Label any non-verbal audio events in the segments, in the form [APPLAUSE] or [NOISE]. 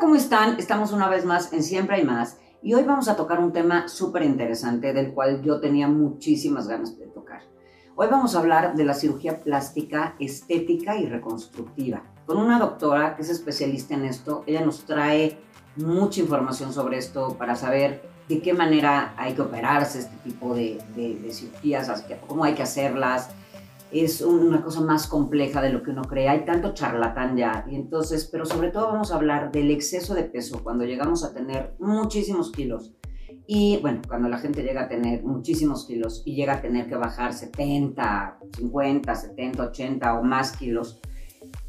¿cómo están? Estamos una vez más en Siempre hay más y hoy vamos a tocar un tema súper interesante del cual yo tenía muchísimas ganas de tocar. Hoy vamos a hablar de la cirugía plástica estética y reconstructiva con una doctora que es especialista en esto. Ella nos trae mucha información sobre esto para saber de qué manera hay que operarse este tipo de, de cirugías, cómo hay que hacerlas, es una cosa más compleja de lo que uno cree. Hay tanto charlatán ya. Y entonces, pero sobre todo vamos a hablar del exceso de peso cuando llegamos a tener muchísimos kilos. Y bueno, cuando la gente llega a tener muchísimos kilos y llega a tener que bajar 70, 50, 70, 80 o más kilos,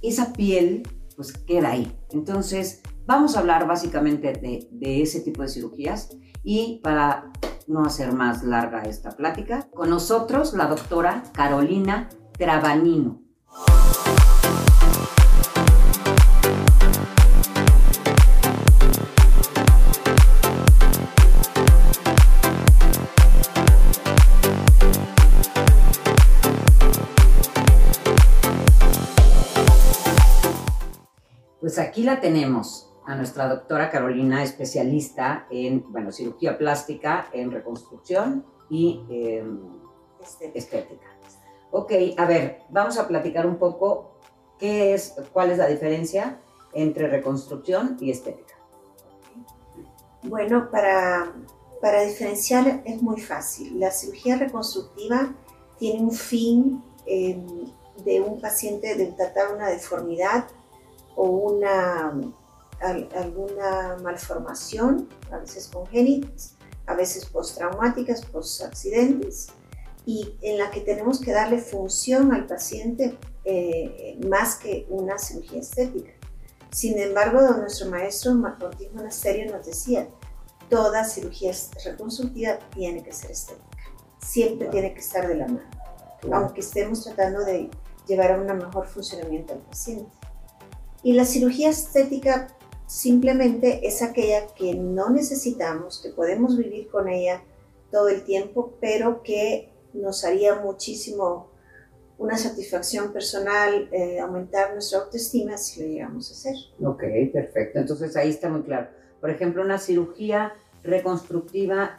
esa piel pues queda ahí. Entonces, vamos a hablar básicamente de, de ese tipo de cirugías y para no hacer más larga esta plática, con nosotros la doctora Carolina Trabanino. Pues aquí la tenemos a nuestra doctora Carolina, especialista en bueno, cirugía plástica, en reconstrucción y em, estética. Ok, a ver, vamos a platicar un poco qué es, cuál es la diferencia entre reconstrucción y estética. Bueno, para, para diferenciar es muy fácil. La cirugía reconstructiva tiene un fin em, de un paciente de tratar una deformidad o una alguna malformación, a veces congénitas, a veces postraumáticas, post-accidentes, y en la que tenemos que darle función al paciente eh, más que una cirugía estética. Sin embargo, nuestro maestro Martín Monasterio nos decía, toda cirugía reconstructiva tiene que ser estética, siempre tiene que estar de la mano, aunque estemos tratando de llevar a un mejor funcionamiento al paciente. Y la cirugía estética simplemente es aquella que no necesitamos, que podemos vivir con ella todo el tiempo, pero que nos haría muchísimo una satisfacción personal, eh, aumentar nuestra autoestima si lo llegamos a hacer. Ok, perfecto. Entonces ahí está muy claro. Por ejemplo, una cirugía reconstructiva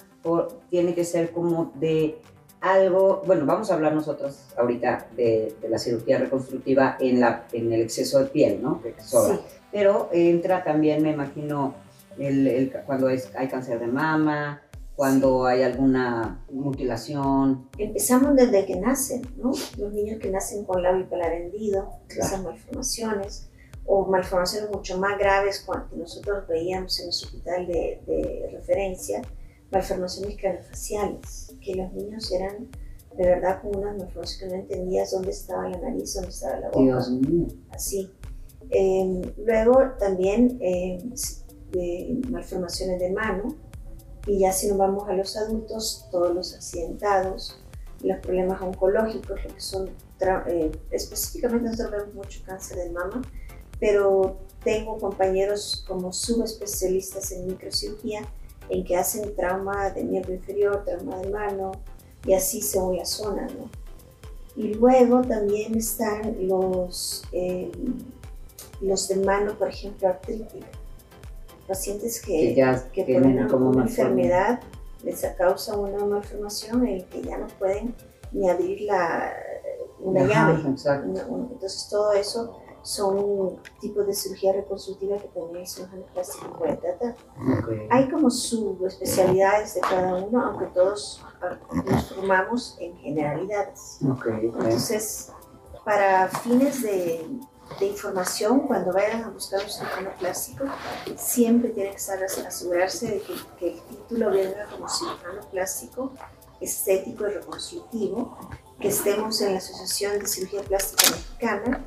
tiene que ser como de algo, bueno, vamos a hablar nosotros ahorita de, la cirugía reconstructiva en, la, en el exceso de piel, ¿no? Sí pero entra también, me imagino, el, cuando es, hay cáncer de mama, cuando hay alguna mutilación. Empezamos desde que nacen, ¿no? Los niños que nacen con labio pelar hendido, esas malformaciones, o malformaciones mucho más graves cuando nosotros veíamos en el hospital de, de referencia, malformaciones craneofaciales, que los niños eran de verdad con unas malformaciones que no entendías dónde estaba la nariz, dónde estaba la boca. Dios mío. Así. Em, luego también em, malformaciones de mano y ya si nos vamos a los adultos, todos los accidentados, los problemas oncológicos, lo que son eh, específicamente nosotros vemos mucho cáncer de mama, pero tengo compañeros como subespecialistas en microcirugía en que hacen trauma de miembro inferior, trauma de mano y así según la zona, ¿no? Y luego también están los eh, los de mano, por ejemplo, artrítica. Pacientes que, que, tienen como una enfermedad les causa una malformación en que ya no pueden ni abrir la, una llave. entonces todo eso son tipos de cirugía reconstructiva que también el cirujano plástico puede tratar. Hay como subespecialidades de cada uno, aunque todos nos formamos en generalidades. Entonces, para fines de, de información cuando vayan a buscar un cirujano plástico, siempre tienen que asegurarse de que, el título venga como cirujano plástico, estético y reconstructivo, que estemos en la Asociación de Cirugía Plástica Mexicana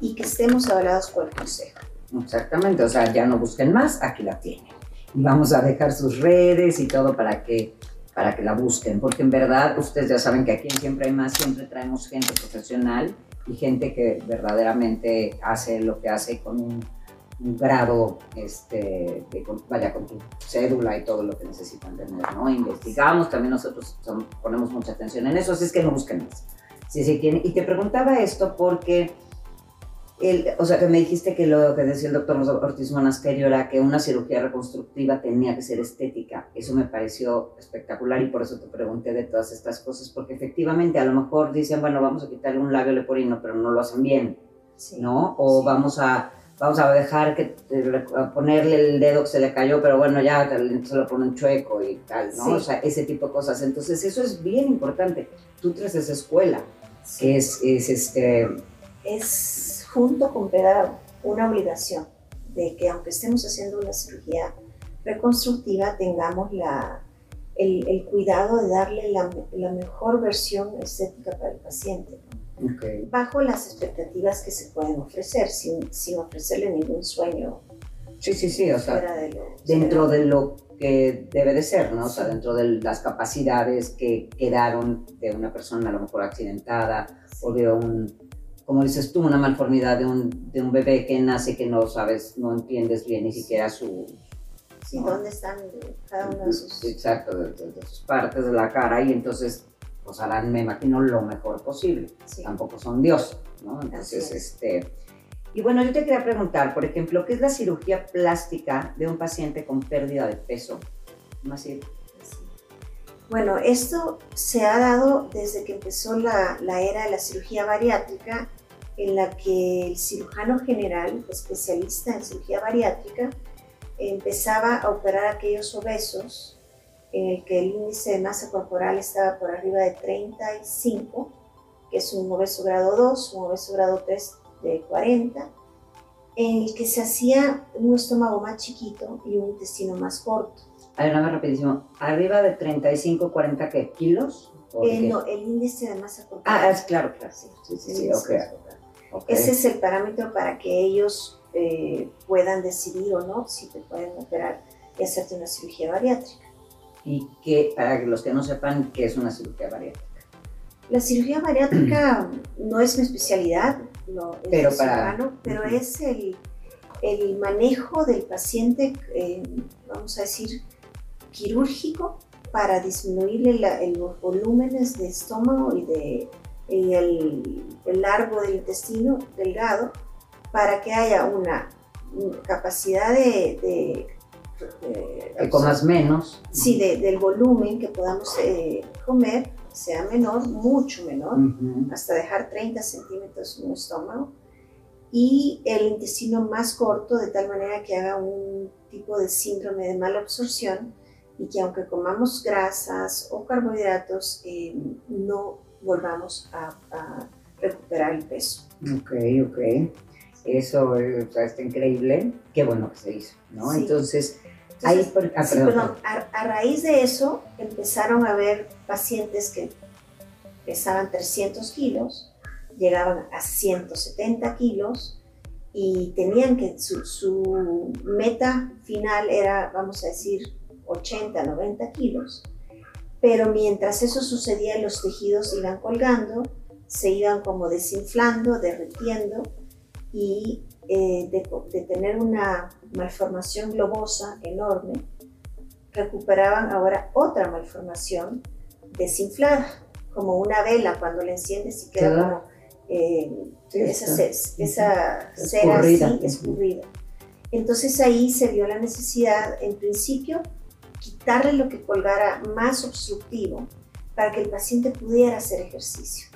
y que estemos avalados por el Consejo. Exactamente, o sea, ya no busquen más, aquí la tienen. Y vamos a dejar sus redes y todo para que para que la busquen, porque en verdad ustedes ya saben que aquí en Siempre hay más, siempre traemos gente profesional y gente que verdaderamente hace lo que hace con un, grado, este, vaya, con tu cédula y todo lo que necesitan tener, ¿no? Investigamos, también nosotros ponemos mucha atención en eso, así es que no busquen más. Sí, sí, y te preguntaba esto porque El, o sea, que me dijiste que lo que decía el doctor Ortiz Monasterio era que una cirugía reconstructiva tenía que ser estética. Eso me pareció espectacular y por eso te pregunté de todas estas cosas, porque efectivamente a lo mejor dicen, bueno, vamos a quitarle un labio leporino, pero no lo hacen bien, ¿no? O vamos a vamos a dejar que a ponerle el dedo que se le cayó, pero bueno, ya se lo ponen chueco y tal, ¿no? O sea, ese tipo de cosas. Entonces, eso es bien importante. Tú traes esa escuela, que es, es este... Es junto con pedagog una obligación de que aunque estemos haciendo una cirugía reconstructiva, tengamos la, el, el cuidado de darle la, la, mejor versión estética para el paciente. Bajo las expectativas que se pueden ofrecer, sin, sin ofrecerle ningún sueño. Sí, sí, sí, o sea, dentro de lo que debe de ser, ¿no? O sea, dentro de las capacidades que quedaron de una persona a lo mejor accidentada o de un como dices tú, una malformidad de un, de un bebé que nace que no sabes, no entiendes bien ni siquiera su... Sí, ¿dónde están cada una de sus... Exacto, de, sus partes de la cara y entonces pues harán, me imagino, lo mejor posible. Tampoco son Dios, ¿no? Entonces, este... Y bueno, yo te quería preguntar, por ejemplo, ¿qué es la cirugía plástica de un paciente con pérdida de peso? Bueno, esto se ha dado desde que empezó la, la, era de la cirugía bariátrica en la que el cirujano general, especialista en cirugía bariátrica, empezaba a operar a aquellos obesos en el que el índice de masa corporal estaba por arriba de 35, que es un obeso grado 2, un obeso grado 3 de 40, en el que se hacía un estómago más chiquito y un intestino más corto. A ver, más rapidísimo. ¿Arriba de 35, 40 qué? ¿Kilos? Eh, no, el índice de masa corporal. Ah, es claro, claro. Sí, sí, sí, sí okay. Ese es el parámetro para que ellos eh, puedan decidir o no si te pueden operar y hacerte una cirugía bariátrica. Y que, para los que no sepan, ¿qué es una cirugía bariátrica? La cirugía bariátrica no es mi especialidad, no, es pero, para... pero es el, el, manejo del paciente, eh, vamos a decir, quirúrgico para disminuirle los volúmenes de estómago y de el, el, largo del intestino delgado para que haya una, capacidad de, de, que comas menos. Sí, del volumen que podamos eh, comer sea menor, mucho menor, hasta dejar 30 centímetros en un estómago, y el intestino más corto, de tal manera que haga un tipo de síndrome de mala absorción y que aunque comamos grasas o carbohidratos, eh, no volvamos a, recuperar el peso. Ok, ok. Eso está increíble. Qué bueno que se hizo, ¿no? Entonces, ahí... Ah, perdón, a, raíz de eso empezaron a haber pacientes que pesaban 300 kilos, llegaban a 170 kilos y tenían que, su, su meta final era, vamos a decir, 80, 90 kilos pero mientras eso sucedía los tejidos iban colgando, se iban como desinflando, derritiendo y eh, de, tener una malformación globosa enorme, recuperaban ahora otra malformación desinflada, como una vela cuando la enciendes y queda como eh, esa, esa cera así escurrida. Entonces ahí se vio la necesidad, en principio, quitarle lo que colgara más obstructivo para que el paciente pudiera hacer ejercicio.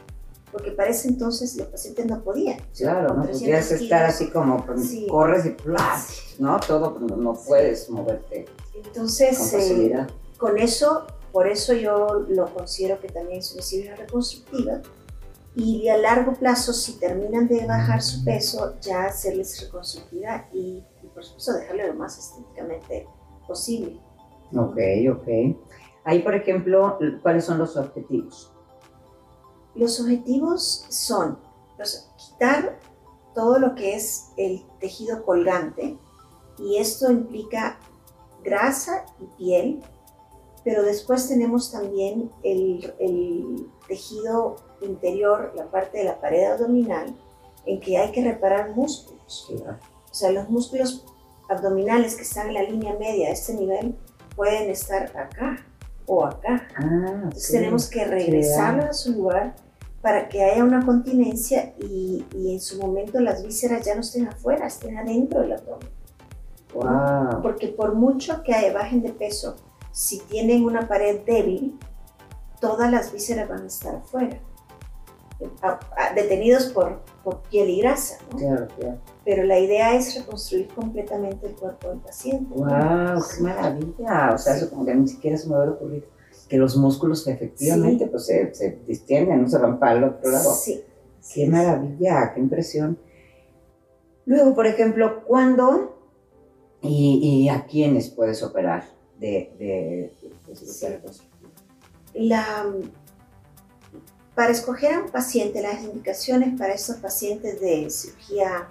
Porque para ese entonces los pacientes no podían. Claro, no podías estar así como corres y plas, ¿no? Todo, no, puedes moverte. Entonces, con, eh, con eso, por eso yo lo considero que también es una cirugía reconstructiva y a largo plazo, si terminan de bajar su peso, ya hacerles reconstructiva y, y por supuesto dejarle lo más estéticamente posible. Ok, ok. Ahí, por ejemplo, ¿cuáles son los objetivos? Los objetivos son quitar todo lo que es el tejido colgante y esto implica grasa y piel, pero después tenemos también el, el, tejido interior, la parte de la pared abdominal, en que hay que reparar músculos. O sea, los músculos abdominales que están en la línea media a este nivel pueden estar acá o acá. Ah, Entonces tenemos que regresarlos a su lugar para que haya una continencia y, y, en su momento las vísceras ya no estén afuera, estén adentro del abdomen. Wow. Porque por mucho que bajen de peso, si tienen una pared débil, todas las vísceras van a estar afuera, detenidos por, por piel y grasa. ¿no? Claro, claro. Pero la idea es reconstruir completamente el cuerpo del paciente. ¡Wow! ¡Qué maravilla! O sea, eso como que ni siquiera se me hubiera ocurrido. Que los músculos efectivamente pues, se, se distienden, no se van para el otro lado. Sí. ¡Qué maravilla! ¡Qué impresión! Luego, por ejemplo, ¿cuándo y, y a quiénes puedes operar de, de, de cirugía Sí. La, para escoger a un paciente, las indicaciones para estos pacientes de cirugía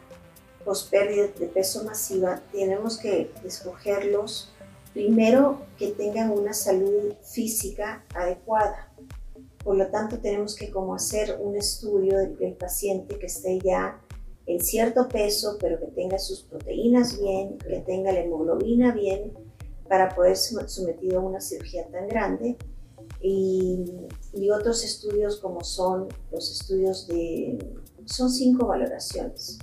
pospérdida de peso masiva, tenemos que escogerlos primero que tengan una salud física adecuada. Por lo tanto, tenemos que como hacer un estudio del, del paciente que esté ya en cierto peso, pero que tenga sus proteínas bien, que tenga la hemoglobina bien, para poder ser sometido a una cirugía tan grande. Y, y, otros estudios como son los estudios de, son cinco valoraciones.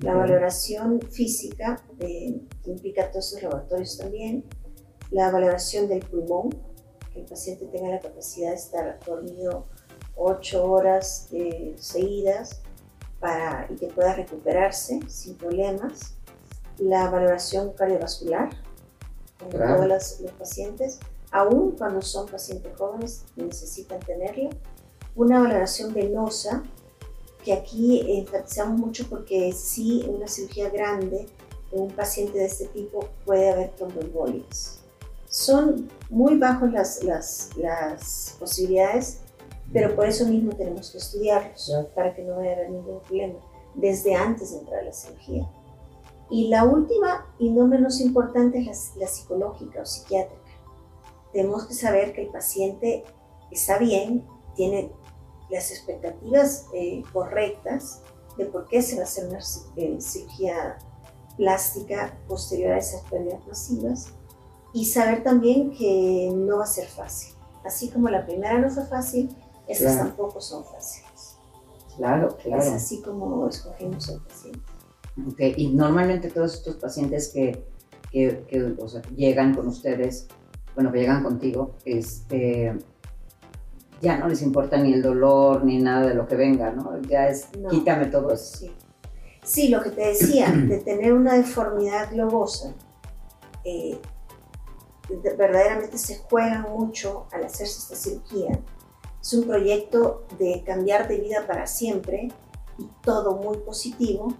La valoración física, de, que implica todos los laboratorios también, la valoración del pulmón, que el paciente tenga la capacidad de estar dormido ocho horas eh, seguidas para, y que pueda recuperarse sin problemas, la valoración cardiovascular, como Claro. todos los, los pacientes, aún cuando son pacientes jóvenes necesitan tenerla, una valoración venosa, que aquí enfatizamos mucho porque sí, una cirugía grande, en un paciente de este tipo puede haber tromboembolias. Son muy bajos las, las, las posibilidades, pero por eso mismo tenemos que estudiarlos, para que no vaya a haber ningún problema, desde antes de entrar a la cirugía. Y la última, y no menos importante, es la, la psicológica o psiquiátrica. Tenemos que saber que el paciente está bien, tiene las expectativas eh, correctas de por qué se va a hacer una eh, cirugía plástica posterior a esas pérdidas masivas y saber también que no va a ser fácil. Así como la primera no fue fácil, estas Claro. tampoco son fáciles. Claro, Es claro. así como escogemos al paciente. Ok, Y normalmente todos estos pacientes que, que, que, o sea, llegan con ustedes, bueno, que llegan contigo, este, ya no les importa ni el dolor ni nada de lo que venga, ¿no? Ya es, No. quítame todo eso. Sí. Sí, lo que te decía, [CLEARS THROAT] de tener una deformidad globosa, eh, de- verdaderamente se juega mucho al hacerse esta cirugía. Es un proyecto de cambiar de vida para siempre y todo muy positivo,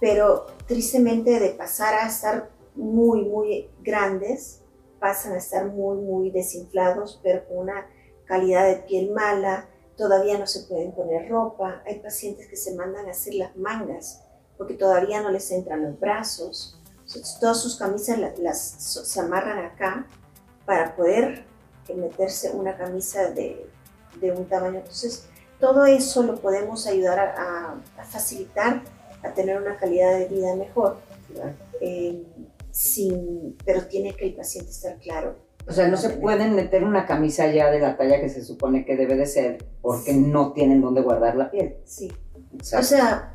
pero tristemente de pasar a estar muy, muy grandes, pasan a estar muy, muy desinflados, pero con una calidad de piel mala, todavía no se pueden poner ropa, hay pacientes que se mandan a hacer las mangas porque todavía no les entran los brazos, Entonces, todas sus camisas se amarran acá para poder eh, meterse una camisa de, de un tamaño. Entonces, todo eso lo podemos ayudar a, facilitar, a tener una calidad de vida mejor, eh, sin, pero tiene que el paciente estar claro. O sea, no se pueden meter una camisa ya de la talla que se supone que debe de ser porque Sí. no tienen dónde guardar la piel. Sí. Exacto. O sea,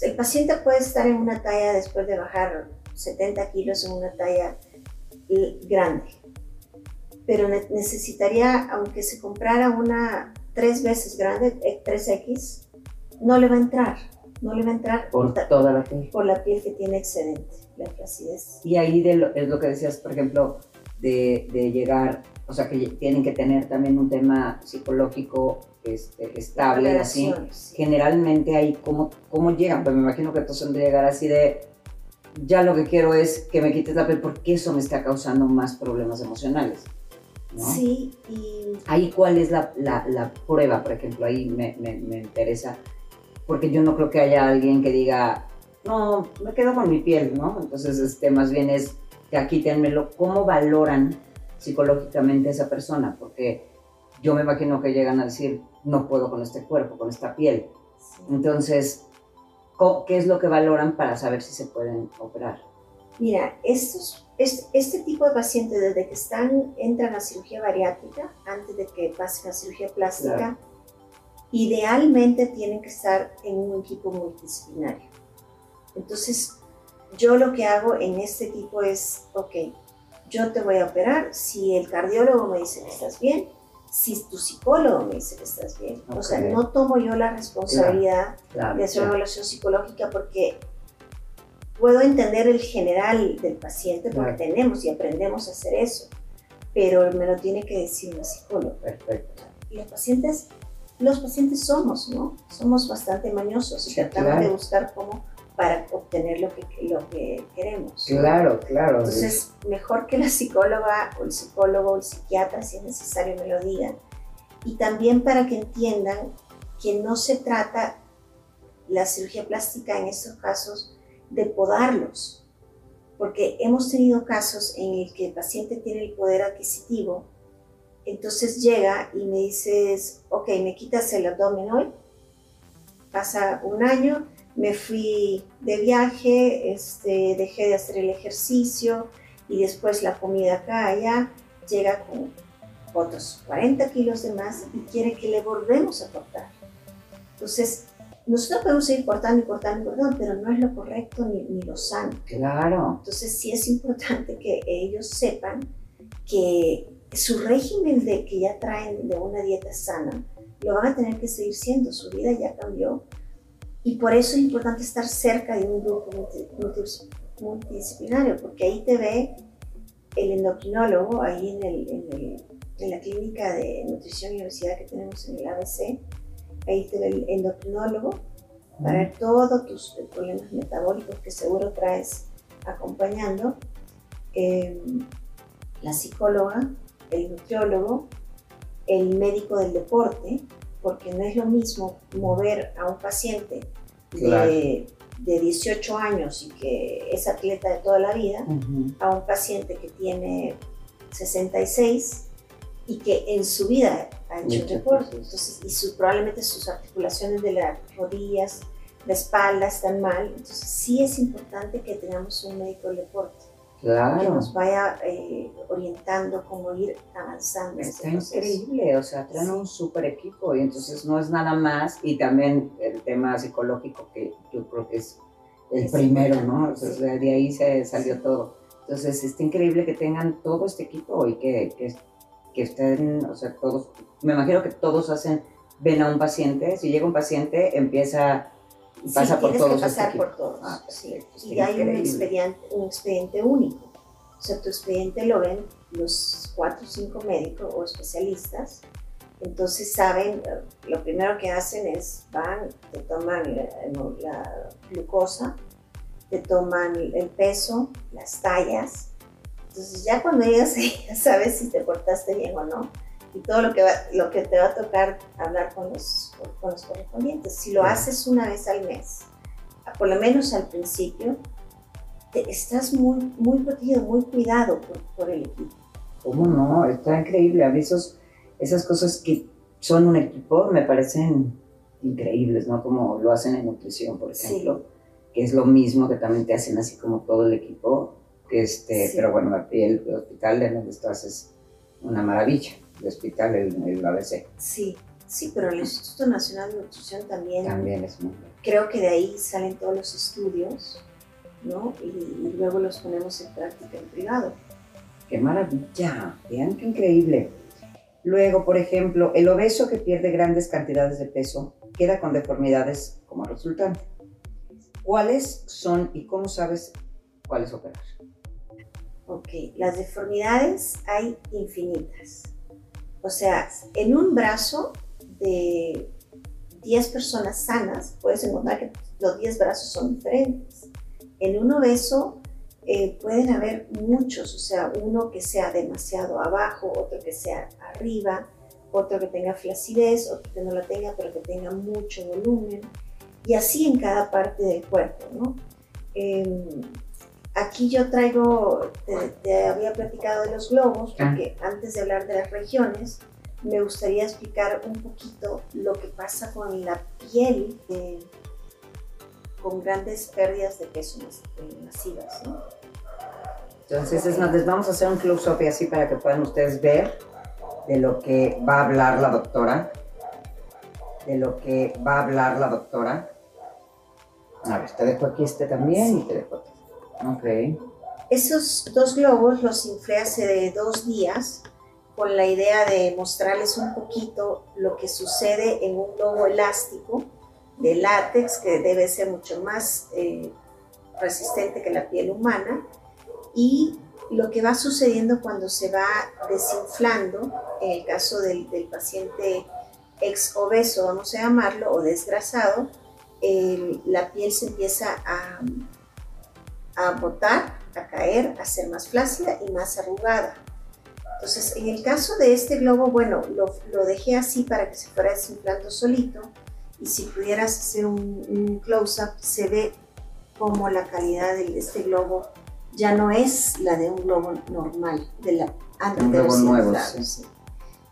el paciente puede estar en una talla después de bajar 70 kilos en una talla grande, pero ne- necesitaría, aunque se comprara una tres veces grande, eh, 3X, no le va a entrar, no le va a entrar por toda la piel. por la piel que tiene excedente, la flacidez. Y ahí de lo- es lo que decías, por ejemplo, de, de llegar, o sea, que tienen que tener también un tema psicológico este, estable, así. Sí. Generalmente ahí, ¿cómo, ¿cómo llegan? Pues me imagino que todos han de llegar así de, ya lo que quiero es que me quites la piel porque eso me está causando más problemas emocionales. ¿no? Sí, y Ahí, ¿cuál es la, la, la prueba, por ejemplo? Ahí me, me, me interesa, porque yo no creo que haya alguien que diga, no, me quedo con mi piel, ¿no? Entonces, este, más bien es, ya quítenmelo. ¿Cómo valoran psicológicamente a esa persona? Porque yo me imagino que llegan a decir, no puedo con este cuerpo, con esta piel. sí. Entonces, ¿qué es lo que valoran para saber si se pueden operar? Mira, estos, este, este tipo de pacientes, desde que están, entran a cirugía bariátrica, antes de que pasen a cirugía plástica, Claro. idealmente tienen que estar en un equipo multidisciplinario. Entonces, yo lo que hago en este equipo es, ok, yo te voy a operar si el cardiólogo me dice que estás bien, si tu psicólogo me dice que estás bien. O sea, no tomo yo la responsabilidad de hacer una evaluación psicológica porque puedo entender el general del paciente porque tenemos y aprendemos a hacer eso, pero me lo tiene que decir un psicólogo. Perfecto. Y los pacientes, los pacientes somos, ¿no? Somos bastante mañosos y tratamos de buscar cómo para obtener lo que, lo que queremos. Claro, claro. Entonces, mejor que la psicóloga o el psicólogo o el psiquiatra, si es necesario, me lo digan. Y también para que entiendan que no se trata la cirugía plástica en estos casos de podarlos, porque hemos tenido casos en el que el paciente tiene el poder adquisitivo, entonces llega y me dices, ok, me quitas el abdomen hoy, pasa un año, me fui de viaje, este, dejé de hacer el ejercicio y después la comida acá, allá, llega con otros 40 kilos de más y quiere que le volvemos a cortar. Entonces, nosotros podemos seguir cortando y cortando y cortando, pero no es lo correcto ni, ni lo sano. Claro. Entonces, sí es importante que ellos sepan que su régimen de que ya traen de una dieta sana, lo van a tener que seguir siendo, su vida ya cambió y por eso es importante estar cerca de un grupo multidisciplinario, porque ahí te ve el endocrinólogo, ahí en, el, en, la clínica de nutrición y obesidad que tenemos en el ABC, ahí te ve el endocrinólogo para ver todos tus problemas metabólicos que seguro traes acompañando, em, la psicóloga, el nutriólogo, el médico del deporte, porque no es lo mismo mover a un paciente de, 18 años y que es atleta de toda la vida a un paciente que tiene 66 y que en su vida ha hecho deporte. Entonces, y su, probablemente sus articulaciones de las rodillas, la espalda están mal. Entonces, sí es importante que tengamos un médico del deporte que nos vaya eh, orientando cómo ir avanzando. Está increíble, o sea, traen un super equipo y entonces no es nada más y también el tema psicológico que yo creo que es el primero, ¿no? O sea, de ahí se salió todo. Entonces, está increíble que tengan todo este equipo y que, que, que estén, o sea, todos, me imagino que todos hacen, ven a un paciente, si llega un paciente, empieza pasa por todos. Que pasar por todos. Ah, y hay un expediente, un expediente único. O sea, tu expediente lo ven los cuatro o cinco médicos o especialistas. Entonces saben, lo primero que hacen es van, te toman la, glucosa, te toman el peso, las tallas. Entonces ya cuando llegas ya [LAUGHS] sabes si te portaste bien o no y todo lo que, va, lo que te va a tocar hablar con los, con los correspondientes. Si lo haces una vez al mes, por lo menos al principio, te, estás muy, muy protegido, muy cuidado por, por, el equipo. ¿Cómo no? Está increíble. A mí esas cosas que son un equipo me parecen increíbles, ¿no? Como lo hacen en nutrición, por ejemplo, que es lo mismo que también te hacen así como todo el equipo. Este, Pero bueno, el hospital en donde estás es una maravilla el hospital, el, el ABC. Sí, sí, pero el Instituto Nacional de Nutrición también. También es muy Creo que de ahí salen todos los estudios, ¿no? Y, luego los ponemos en práctica en privado. ¡Qué maravilla! Vean qué increíble. Luego, por ejemplo, el obeso que pierde grandes cantidades de peso queda con deformidades como resultante. ¿Cuáles son y cómo sabes cuáles operar? Ok, las deformidades hay infinitas. O sea, en un brazo de 10 personas sanas, puedes encontrar que los 10 brazos son diferentes. En un obeso eh, pueden haber muchos, o sea, uno que sea demasiado abajo, otro que sea arriba, otro que tenga flacidez, otro que no la tenga, pero que tenga mucho volumen, y así en cada parte del cuerpo, ¿no? Em, Aquí yo traigo, te, había platicado de los globos, ah. porque antes de hablar de las regiones, me gustaría explicar un poquito lo que pasa con la piel con grandes pérdidas de peso masivas. Entonces, les vamos a hacer un close-up y así para que puedan ustedes ver de lo que va a hablar la doctora. de lo que va a hablar la doctora. A ver, te dejo aquí este también y te dejo aquí. Ok. Esos dos globos los inflé hace dos días con la idea de mostrarles un poquito lo que sucede en un globo elástico de látex que debe ser mucho más eh, resistente que la piel humana y lo que va sucediendo cuando se va desinflando, en el caso del, paciente ex obeso, vamos a llamarlo, o desgrasado, la piel se empieza a, a botar, a caer, a ser más flácida y más arrugada. Entonces, en el caso de este globo, bueno, lo, lo dejé así para que se fuera desinflando solito y si pudieras hacer un, close-up, se ve como la calidad de este globo ya no es la de un globo normal, de la, antes de globo nuevo,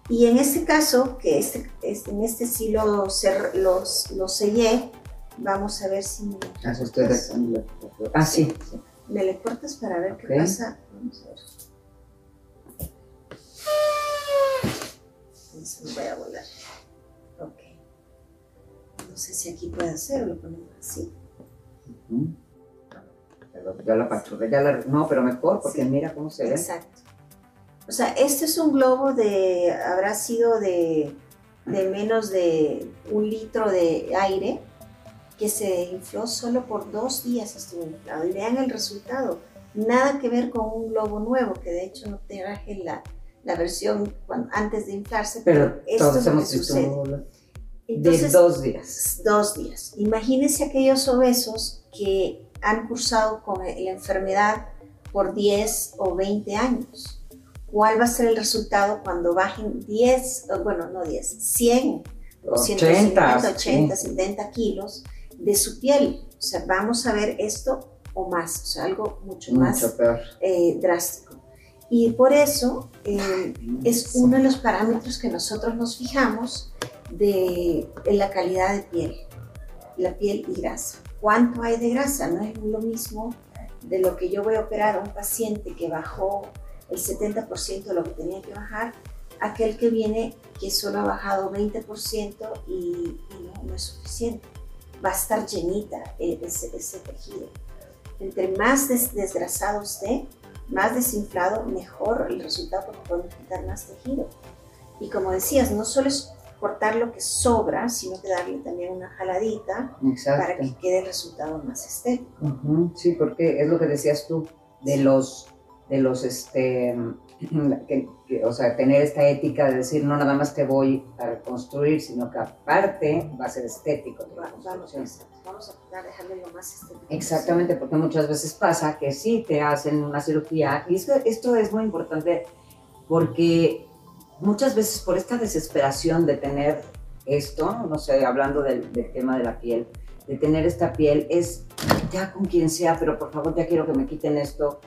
Y en este caso, que este, este, en este sí lo, los, lo sellé, vamos a ver si me... Ah, ah sí. ¿Me le cortas para ver qué pasa? Vamos a ver. Se me voy a volar. Ok. No sé si aquí puede hacerlo, ponemos así. Ya la pachurra, ya la... No, pero mejor, porque mira cómo se ve. Exacto. O sea, este es un globo de, habrá sido de, de menos de un litro de aire que se infló solo por dos días estuvo inflado. Y vean el resultado. Nada que ver con un globo nuevo, que de hecho no te traje la, la versión antes de inflarse, pero, esto es lo que sucede. de dos días. Dos días. Imagínense aquellos obesos que han cursado con la enfermedad por 10 o 20 años. ¿Cuál va a ser el resultado cuando bajen 10, bueno, no 10, 100, 80, 80, 70 kilos de su piel? O sea, vamos a ver esto o más, o sea, algo mucho, más eh, drástico. Y por eso eh, es uno de los parámetros que nosotros nos fijamos de, la calidad de piel, la piel y grasa. ¿Cuánto hay de grasa? No es lo mismo de lo que yo voy a operar a un paciente que bajó el 70% de lo que tenía que bajar, aquel que viene que solo ha bajado 20% y, no, es suficiente. Va a estar llenita eh, ese, ese tejido. Entre más desgrasado esté, más desinflado, mejor el resultado porque podemos quitar más tejido. Y como decías, no solo es cortar lo que sobra, sino que darle también una jaladita para que quede el resultado más estético. Sí, porque es lo que decías tú, de los, de los, este, o sea, tener esta ética de decir, no nada más te voy a reconstruir, sino que aparte va a ser estético. vamos, vamos a dejarle lo más estético. Exactamente, porque muchas veces pasa que sí te hacen una cirugía, y esto, esto es muy importante porque muchas veces por esta desesperación de tener esto, no sé, hablando del, tema de la piel, de tener esta piel, es ya con quien sea, pero por favor ya quiero que me quiten esto.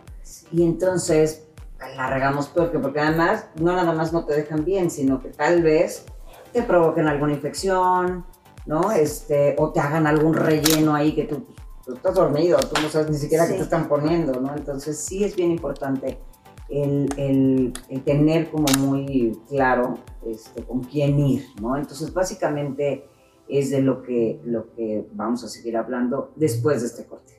Y entonces la regamos porque, porque además no nada más no te dejan bien, sino que tal vez te provoquen alguna infección, ¿no? Este, o te hagan algún relleno ahí que tú, estás dormido, tú no sabes ni siquiera qué te están poniendo, ¿no? Entonces sí es bien importante el, el, tener como muy claro este, con quién ir, ¿no? Entonces básicamente es de lo que, lo que vamos a seguir hablando después de este corte.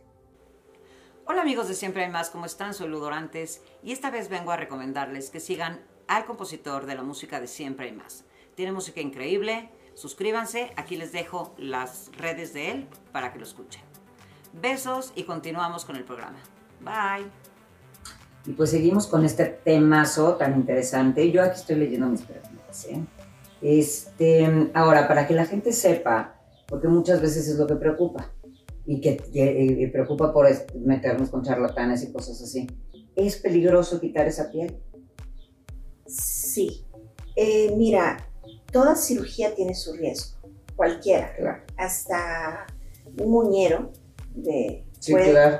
Hola amigos de Siempre hay más, ¿cómo están? Soy Ludorantes y esta vez vengo a recomendarles que sigan al compositor de la música de Siempre hay más. Tiene música increíble, suscríbanse, aquí les dejo las redes de él para que lo escuchen. Besos y continuamos con el programa. Bye. Y pues seguimos con este temazo tan interesante. Yo aquí estoy leyendo mis preguntas. ¿eh? Este, ahora, para que la gente sepa, porque muchas veces es lo que preocupa y que, preocupa por meternos con charlatanes y cosas así. ¿Es peligroso quitar esa piel? Sí. Eh, mira, toda cirugía tiene su riesgo, cualquiera, claro. hasta un muñero de,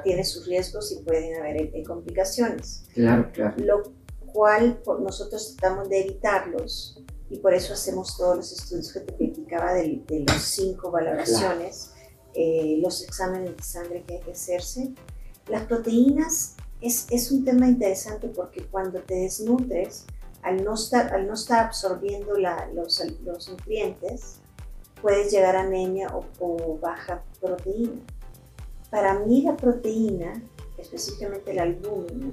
tiene sus riesgos y pueden haber eh, complicaciones. Claro, claro. Lo cual nosotros tratamos de evitarlos y por eso hacemos todos los estudios que te explicaba de, de las cinco valoraciones. Eh, los exámenes de sangre que hay que hacerse. Las proteínas es, es un tema interesante porque cuando te desnutres, al no estar, al no estar absorbiendo la, los, los, nutrientes, puedes llegar a anemia o, baja proteína. Para mí la proteína, específicamente la albúmina,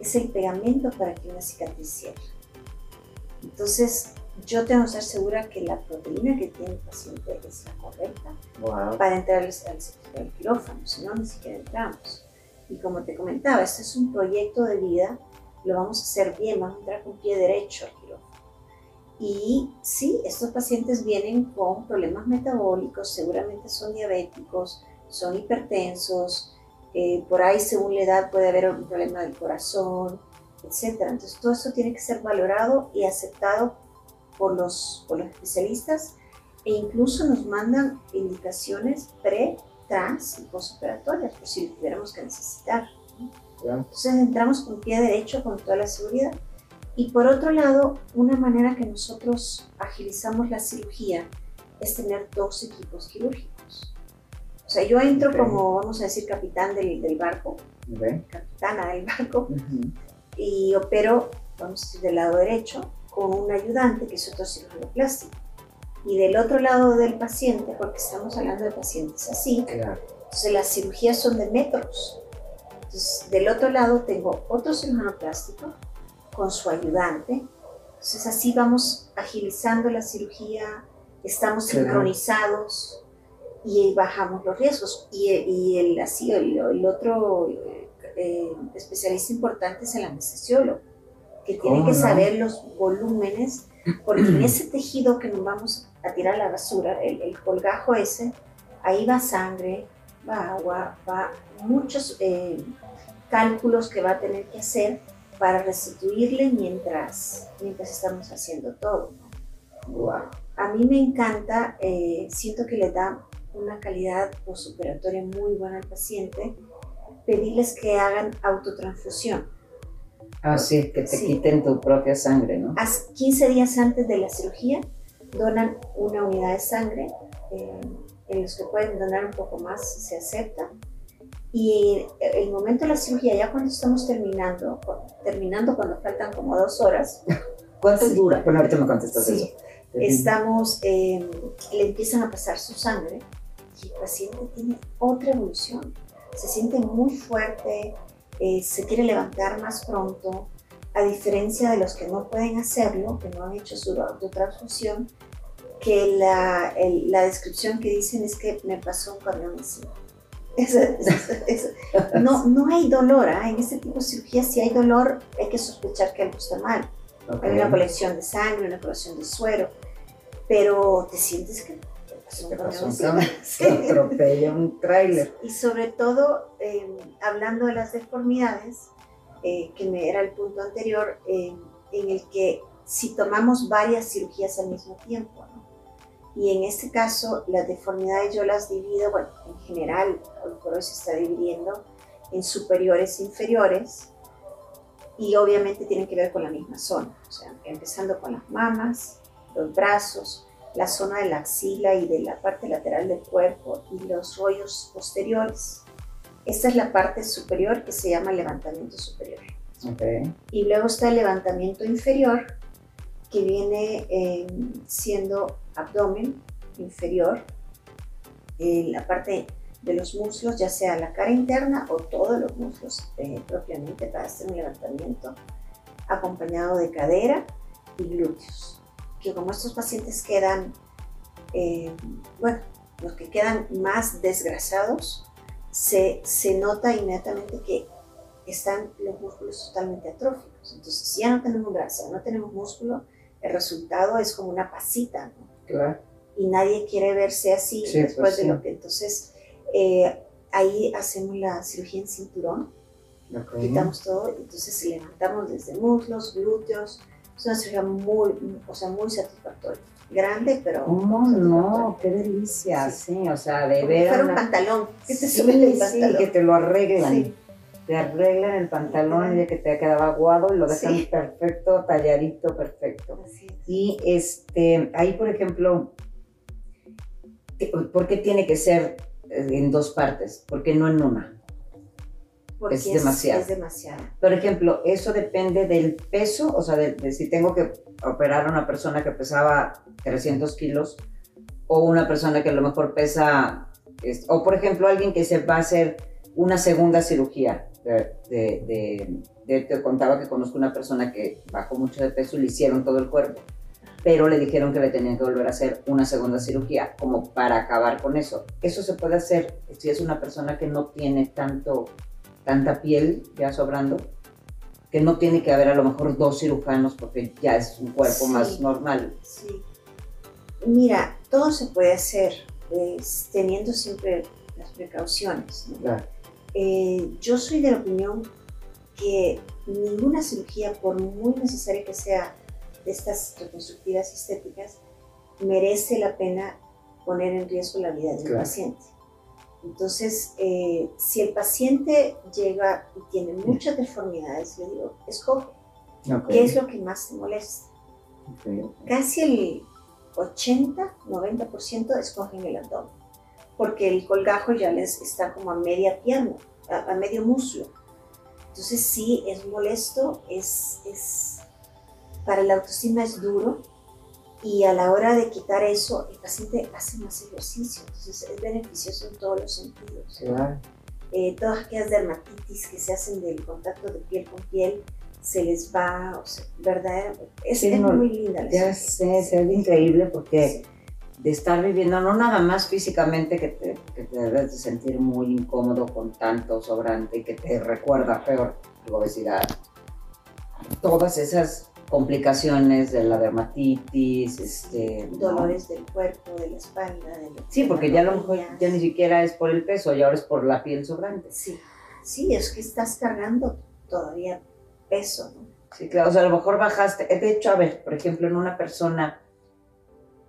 es el pegamento para que una cicatriz cierre. Entonces, yo tengo que estar segura que la proteína que tiene el paciente es la correcta para entrar al, al, quirófano, si no, ni siquiera entramos. Y como te comentaba, este es un proyecto de vida, lo vamos a hacer bien, vamos a entrar con pie derecho al quirófano. Y sí, estos pacientes vienen con problemas metabólicos, seguramente son diabéticos, son hipertensos, eh, por ahí según la edad puede haber un problema del corazón, etc. Entonces todo esto tiene que ser valorado y aceptado por los, por los especialistas e incluso nos mandan indicaciones pre, trans y postoperatorias por si tuviéramos que necesitar. Entonces entramos con pie derecho con toda la seguridad. Y por otro lado, una manera que nosotros agilizamos la cirugía es tener dos equipos quirúrgicos. O sea, yo entro como, vamos a decir, capitán del, del barco, capitana del barco, y opero, vamos a decir, del lado derecho, con un ayudante que es otro cirujano plástico. Y del otro lado del paciente, porque estamos hablando de pacientes así, entonces las cirugías son de metros. Entonces, del otro lado tengo otro cirujano plástico con su ayudante. Entonces, así vamos agilizando la cirugía, estamos sincronizados y bajamos los riesgos. Y, y el, así, el, otro eh, especialista importante es el anestesiólogo que tiene que saber los volúmenes, porque en ese tejido que nos vamos a tirar a la basura, el, colgajo ese, ahí va sangre, va agua, va muchos eh, cálculos que va a tener que hacer para restituirle mientras, mientras estamos haciendo todo. A mí me encanta, eh, siento que le da una calidad postoperatoria muy buena al paciente, pedirles que hagan autotransfusión. Ah, sí, que te quiten tu propia sangre, ¿no? 15 días antes de la cirugía donan una unidad de sangre, eh, en los que pueden donar un poco más, se acepta. Y el momento de la cirugía, ya cuando estamos terminando, terminando cuando faltan como dos horas. [LAUGHS] ¿Cuánto dura? Bueno, ahorita me contestas eso. Estamos, eh, le empiezan a pasar su sangre y el paciente tiene otra evolución. Se siente muy fuerte, eh, se quiere levantar más pronto, a diferencia de los que no pueden hacerlo, que no han hecho su autotransfusión, que la, la descripción que dicen es que me pasó un camión encima. no, no hay dolor, ¿ah? en este tipo de cirugía si hay dolor hay que sospechar que algo está mal. Hay una colección de sangre, una colección de suero, pero te sientes que se [LAUGHS] atropella un tráiler. Y sobre todo, em, hablando de las deformidades, eh, que me era el punto anterior, em, en el que si tomamos varias cirugías al mismo tiempo, y en este caso las deformidades yo las divido, bueno, en general, hoy por hoy se está dividiendo en superiores e inferiores, y obviamente tienen que ver con la misma zona, o sea, empezando con las mamas, los brazos, la zona de la axila y de la parte lateral del cuerpo y los rollos posteriores. Esta es la parte superior que se llama levantamiento superior. Y luego está el levantamiento inferior, que viene eh, siendo abdomen inferior, eh, la parte de los muslos, ya sea la cara interna o todos los muslos eh, propiamente para hacer un levantamiento, acompañado de cadera y glúteos que como estos pacientes quedan, eh, bueno, los que quedan más desgrasados, se, se nota inmediatamente que están los músculos totalmente atróficos. Entonces, si ya no tenemos grasa, no tenemos músculo, el resultado es como una pasita, ¿no? Claro. Y nadie quiere verse así después pues de lo que. Entonces, eh, ahí hacemos la cirugía en cinturón, quitamos todo, entonces levantamos desde muslos, glúteos, es una cirugía muy, o sea, muy satisfactoria. Grande, pero. ¿Cómo no? Qué delicia, sí, o sea, de ver. Fuera un pantalón, que te sí, Sí, que te lo arreglan. Te arreglan el pantalón y que te quedaba aguado y lo dejan perfecto, talladito, perfecto. Y este, ahí, por ejemplo, ¿por qué tiene que ser en dos partes? ¿Por qué no en una? Es, demasiado. es demasiado. Por ejemplo, eso depende del peso, o sea, de, si tengo que operar a una persona que pesaba 300 kilos o una persona que a lo mejor pesa, o por ejemplo alguien que se va a hacer una segunda cirugía. De, te contaba que conozco una persona que bajó mucho de peso y le hicieron todo el cuerpo, pero le dijeron que le tenían que volver a hacer una segunda cirugía como para acabar con eso. Eso se puede hacer si es una persona que no tiene tanto, tanta piel ya sobrando que no tiene que haber a lo mejor dos cirujanos porque ya es un cuerpo más normal. Sí. Mira, todo se puede hacer teniendo siempre las precauciones. Eh, yo soy de la opinión que ninguna cirugía, por muy necesaria que sea de estas reconstructivas estéticas, merece la pena poner en riesgo la vida del paciente. Entonces, eh, si el paciente llega y tiene muchas deformidades, le digo, escoge. ¿Qué es lo que más te molesta? Casi el 80, 90% escogen el abdomen, porque el colgajo ya les está como a media pierna, a, medio muslo. Entonces sí, es molesto, es, es, para la autoestima es duro, y a la hora de quitar eso, el paciente hace más ejercicio, entonces es beneficioso en todos los sentidos. Eh, todas aquellas dermatitis que se hacen del contacto de piel con piel, se les va, o sea, ¿verdad? Es, muy linda. ya sé, es increíble porque de estar viviendo, no nada más físicamente, que te, que te debes de sentir muy incómodo con tanto sobrante y que te recuerda peor la obesidad. Todas esas complicaciones de la dermatitis, este, dolores del cuerpo, de la espalda. De sí, porque ya a lo mejor ya ni siquiera es por el peso, ya ahora es por la piel sobrante. Sí, sí, es que estás cargando todavía peso, ¿no? Sí, claro, o sea, a lo mejor bajaste, de hecho, a ver, por ejemplo, en una persona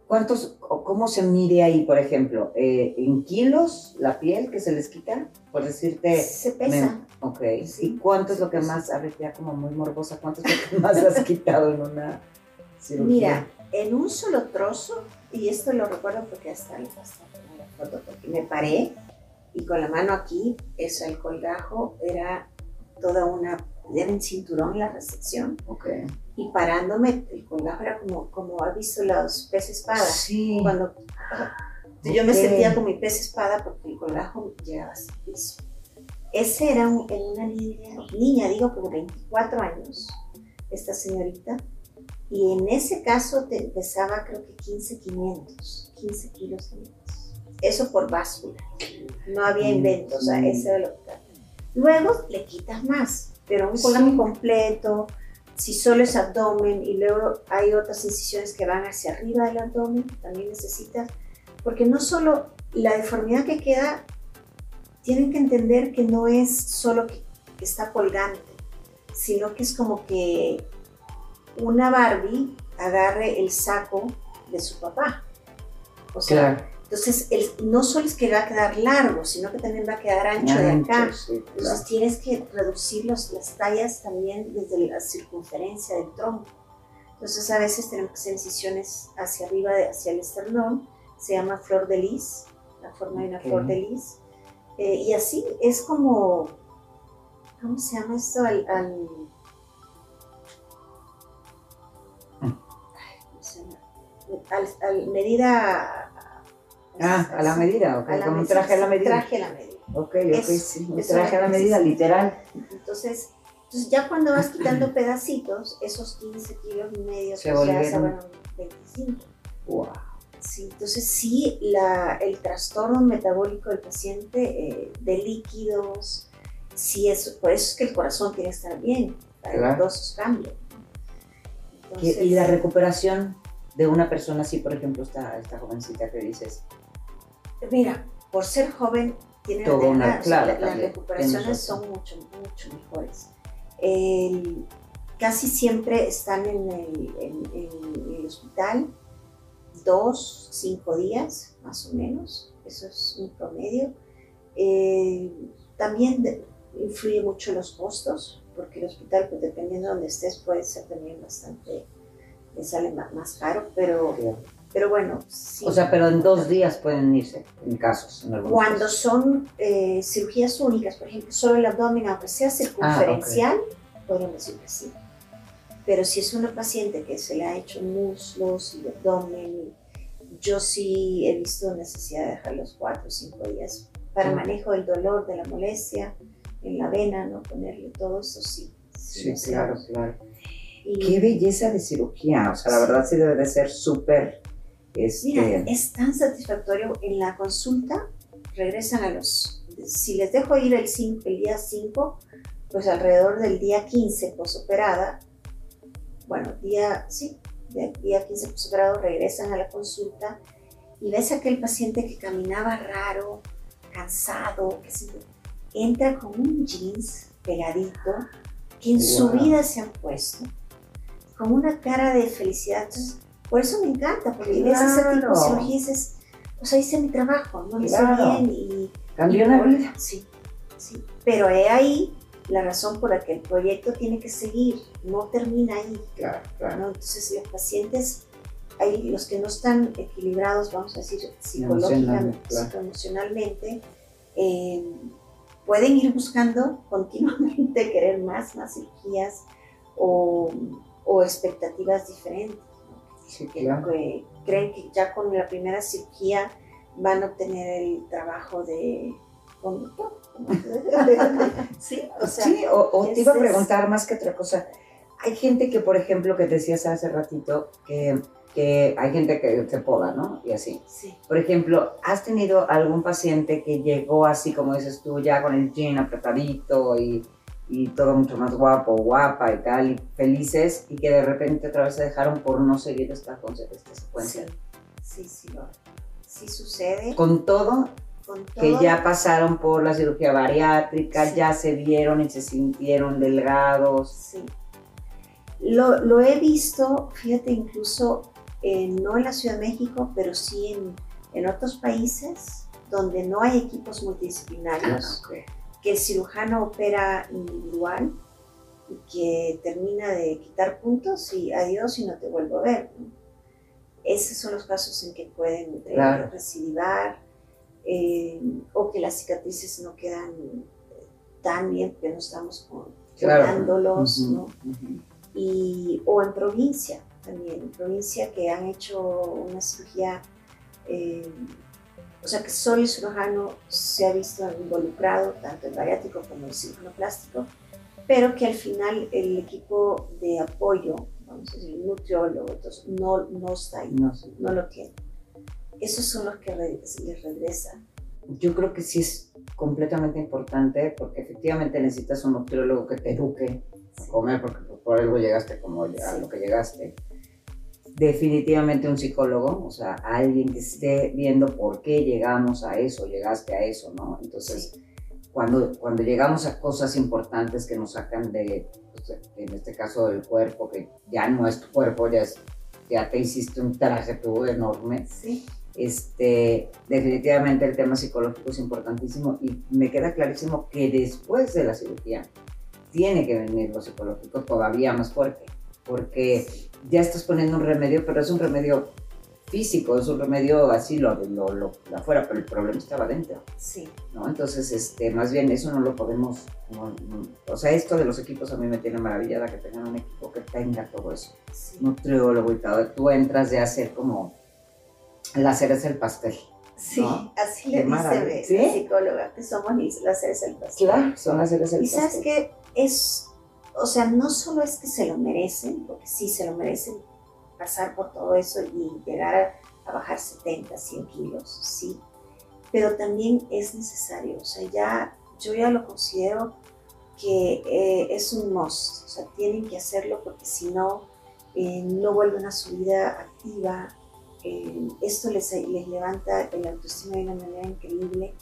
¿Cuántos, cómo se mide ahí, por ejemplo? Eh, ¿En kilos la piel que se les quita? Por decirte. Se pesa. ok. ¿Y cuánto es lo que más, a ver, ya como muy morbosa, cuánto es lo que más has quitado en una cirugía? Mira, en un solo trozo, y esto lo recuerdo porque hasta, hasta la foto, porque me paré y con la mano aquí, eso, el colgajo, era toda una era en cinturón la recepción. Okay. Y parándome, el colgajo era como, como has visto los peces espada. Sí. Cuando yo me sentía con mi pez espada porque el colgajo llegaba hasta el piso. Ese era un, una niña, niña, digo, como 24 años, esta señorita. Y en ese caso te pesaba creo que 15 500, 15 kilos 500. Eso por báscula. No había inventos, o sea, ese era lo que... Luego le quitas más pero un colgajo completo, si solo es abdomen y luego hay otras incisiones que van hacia arriba del abdomen, también necesitas, porque no solo la deformidad que queda, tienen que entender que no es solo que, está colgante, sino que es como que una Barbie agarre el saco de su papá. O sea, entonces, no solo es que va a quedar largo, sino que también va a quedar ancho de acá. Entonces, tienes que reducir las tallas también desde la circunferencia del tronco. Entonces, a veces tenemos que hacer incisiones hacia arriba, hacia el esternón. Se llama flor de lis, la forma de una flor de lis. Eh, y así es como, ¿cómo se llama esto? Al, al, mm. al, al medida Ah, a la medida, ok. Como un traje a la medida. Traje a la medida. Ok, ok, sí. Un traje a la medida, literal. Entonces, entonces, ya cuando vas [CLEARS THROAT] quitando pedacitos, esos 15 kilos y medio se, pues van 25. Wow. Sí, entonces sí, la, el trastorno metabólico del paciente eh, de líquidos, sí es, por eso es que el corazón tiene que estar bien, para todos esos cambios. y la recuperación de una persona así, por ejemplo, esta, esta jovencita que dices, Mira, por ser joven, tiene una, las recuperaciones son mucho, mucho mejores. casi siempre están en el, hospital dos, cinco días, más o menos. Eso es un promedio. Eh, también influye mucho los costos, porque el hospital, pues dependiendo de donde estés, puede ser también bastante, le sale más, caro, pero pero bueno, sí. O sea, pero en dos días pueden irse, en casos. En Cuando son eh, cirugías únicas, por ejemplo, solo el abdomen, aunque sea circunferencial, ah, podemos decir que sí. Pero si es una paciente que se le ha hecho muslos y abdomen yo sí he visto necesidad de dejar los cuatro o cinco días para manejo del dolor, de la molestia en la vena, ¿no? Ponerle todo eso, sí. Sí, claro, claro. Qué belleza de cirugía, o sea, la verdad sí debe de ser súper... Este... Mira, es tan satisfactorio en la consulta, regresan a los... Si les dejo ir el, el día 5, pues alrededor del día 15 posoperada, bueno, día, sí, día 15 posoperado regresan a la consulta y ves a aquel paciente que caminaba raro, cansado, que entra con un jeans pegadito que en su vida se han puesto, con una cara de felicidad. Entonces, por eso me encanta, porque ves ese tipo de cirugía y dices, pues ahí hice mi trabajo, no lo hice bien y... Cambió la vida. Sí, sí. Pero he ahí la razón por la que el proyecto tiene que seguir, no termina ahí. Claro, claro. Entonces los pacientes, hay los que no están equilibrados, vamos a decir, psicológicamente, emocionalmente, eh, pueden ir buscando continuamente [LAUGHS] querer más, más cirugías o, o expectativas diferentes. Sí, claro. que creen que ya con la primera cirugía van a obtener el trabajo de conductor [LAUGHS] sí, o, sea, o, te iba a preguntar más que otra cosa. Hay gente que, por ejemplo, que decías hace ratito, que, que hay gente que se poda, ¿no? Y así. Sí. Por ejemplo, ¿has tenido algún paciente que llegó así, como dices tú, ya con el jean apretadito y, y todo mucho más guapo, guapa y tal, y felices, y que de repente otra vez se dejaron por no seguir esta, esta secuencia? Sí, sí, sí, sí sucede. Con todo, que ya pasaron por la cirugía bariátrica, ya se vieron y se sintieron delgados. Sí. Lo, lo he visto, fíjate, incluso eh, no en la Ciudad de México, pero sí en, en otros países donde no hay equipos multidisciplinarios, ah, que el cirujano opera individual y que termina de quitar puntos y adiós y no te vuelvo a ver. Esos son los casos en que pueden eh, claro. recidivar eh, o que las cicatrices no quedan tan bien que no estamos cuidándolos, ¿no? y, o en provincia también, en provincia que han hecho una cirugía, eh, o sea que solo el cirujano se ha visto involucrado, tanto el bariátrico como el cirujano plástico, pero que al final el equipo de apoyo, vamos a decir, el nutriólogo, no, no está ahí, no, no lo tiene esos son los que les regresan. Yo creo que sí es completamente importante porque efectivamente necesitas un nutriólogo que te eduque a comer porque por algo llegaste como a lo que llegaste. Definitivamente un psicólogo, o sea, alguien que esté viendo por qué llegamos a eso, llegaste a eso, ¿no? Entonces, cuando, cuando llegamos a cosas importantes que nos sacan de, pues, en este caso del cuerpo, que ya no es tu cuerpo, ya, ya te hiciste un traje tú enorme. Sí este, definitivamente el tema psicológico es importantísimo y me queda clarísimo que después de la cirugía tiene que venir lo psicológico todavía más fuerte, porque ya estás poniendo un remedio, pero es un remedio físico, es un remedio así, lo, lo, lo, afuera, pero el problema estaba dentro. Sí. ¿no? Entonces, este, más bien eso no lo podemos, o sea, esto de los equipos a mí me tiene maravillada que tengan un equipo que tenga todo eso, sí. nutriólogo y todo, tú entras de hacer como la cereza el pastel. Sí, así le dice la psicóloga, que somos la cereza del pastel. Claro, son las cereza del pastel. Y sabes que es, o sea, no solo es que se lo merecen, porque sí se lo merecen pasar por todo eso y llegar a, bajar 70, 100 kilos, sí, pero también es necesario, o sea, ya, yo ya lo considero que eh, es un must, o sea, tienen que hacerlo porque si no, eh, no vuelven a su vida activa, eh, esto les, les levanta el autoestima de una manera increíble.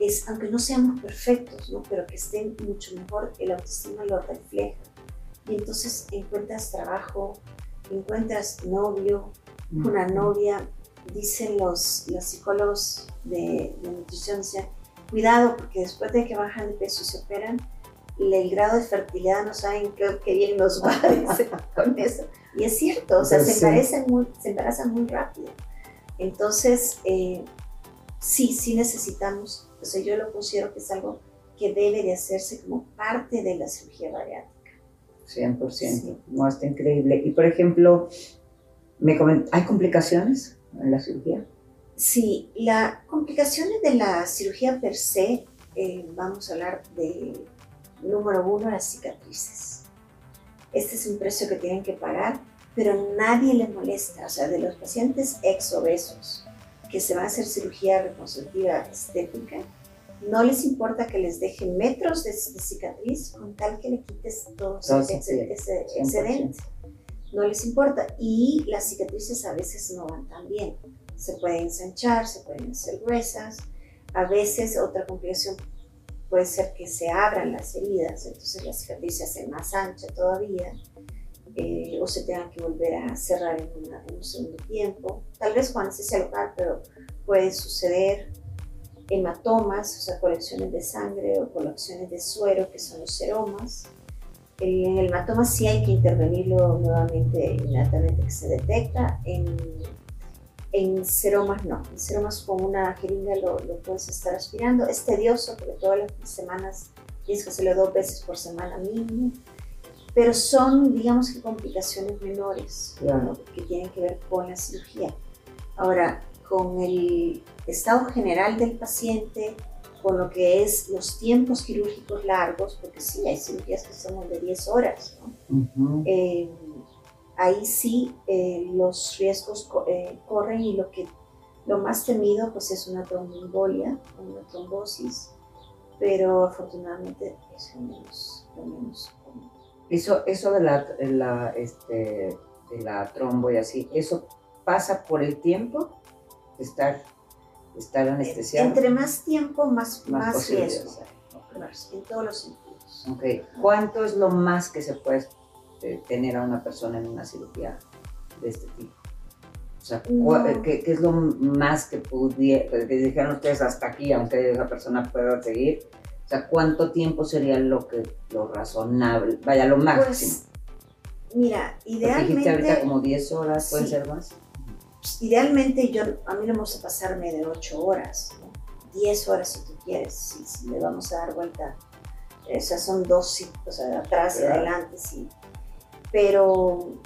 Es, aunque no seamos perfectos, ¿no? pero que estén mucho mejor, el autoestima lo refleja. Y entonces encuentras trabajo, encuentras novio, una novia, dicen los, los psicólogos de, de nutrición, cuidado porque después de que bajan de peso y se operan, el grado de fertilidad no saben qué, bien nos va [LAUGHS] con eso. Y es cierto, o sea, se, embarazan muy, se embarazan muy rápido. Entonces, eh, sí, sí necesitamos, sea, yo lo considero que es algo que debe de hacerse como parte de la cirugía bariátrica. 100%, no, está increíble. Y por ejemplo, me ¿hay complicaciones en la cirugía. Sí, las complicaciones de la cirugía per se, eh, vamos a hablar de número uno, las cicatrices. Este es un precio que tienen que pagar, pero nadie les molesta. O sea, de los pacientes ex obesos que se van a hacer cirugía reconstructiva estética, no les importa que les dejen metros de, cicatriz con tal que le quites todo ese, ese excedente. No les importa. Y las cicatrices a veces no van tan bien. Se pueden ensanchar, se pueden hacer gruesas. A veces otra complicación puede ser que se abran las heridas, entonces la cicatriz se hace más ancha todavía. Eh, o se tengan que volver a cerrar en, en, un segundo tiempo, tal vez con anestesia local, pero puede suceder hematomas, o sea, colecciones de sangre o colecciones de suero, que son los seromas. En el hematoma sí hay que intervenirlo nuevamente inmediatamente que se detecta. En, en seromas no. En seromas con una jeringa lo, lo, puedes estar aspirando. Es tedioso porque todas las semanas tienes que hacerlo dos veces por semana mínimo. Pero son, digamos que complicaciones menores que tienen que ver con la cirugía. Ahora, con el estado general del paciente, con lo que es los tiempos quirúrgicos largos, porque sí, hay cirugías que son de 10 horas, eh, ahí sí eh, los riesgos eh, corren y lo que lo más temido pues es una tromboembolia, una trombosis, pero afortunadamente es lo menos, común. Eso, eso de la, la, este, de la trombo y así, ¿eso pasa por el tiempo? estar, estar anestesiado. Entre más tiempo, más, más, riesgo. En todos los sentidos. Okay. ¿Cuánto es lo más que se puede eh, tener a una persona en una cirugía de este tipo? O sea, eh, ¿qué, es lo más que pudiera, que dijeron ustedes hasta aquí, aunque esa persona pueda seguir? Sea, ¿cuánto tiempo sería lo que lo razonable? Vaya, lo máximo. Pues, mira, idealmente... Dijiste ahorita como 10 horas, ¿pueden ser más? Idealmente yo, a mí no me gusta pasarme de 8 horas, 10 horas si tú quieres, si, le vamos a dar vuelta. O sea, son dos, o sea, atrás y adelante, sí. Pero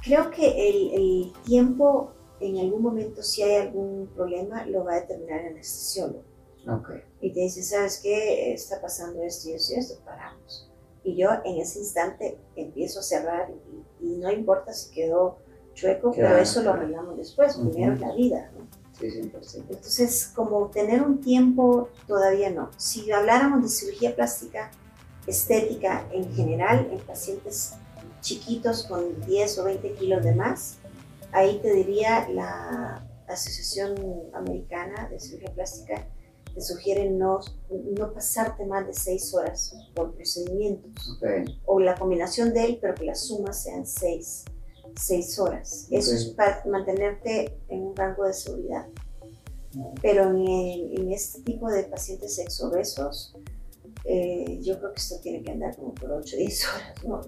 creo que el, el, tiempo, en algún momento, si hay algún problema, lo va a determinar el anestesiólogo. Okay. Y te dice, ¿sabes qué? Está pasando esto y esto y esto, paramos. Y yo en ese instante empiezo a cerrar y, y no importa si quedó chueco, pero eso lo arreglamos después, primero la vida. ¿no? Sí, 100%. Entonces, como tener un tiempo, todavía no. Si habláramos de cirugía plástica estética en general, en pacientes chiquitos con 10 o 20 kilos de más, ahí te diría la Asociación Americana de Cirugía Plástica, te sugiere no, no pasarte más de 6 horas por procedimientos. O la combinación de él, pero que las sumas sean 6 seis horas. Eso es para mantenerte en un rango de seguridad. Pero en, este tipo de pacientes exobesos, eh, yo creo que esto tiene que andar como por 8 o 10 horas. ¿no?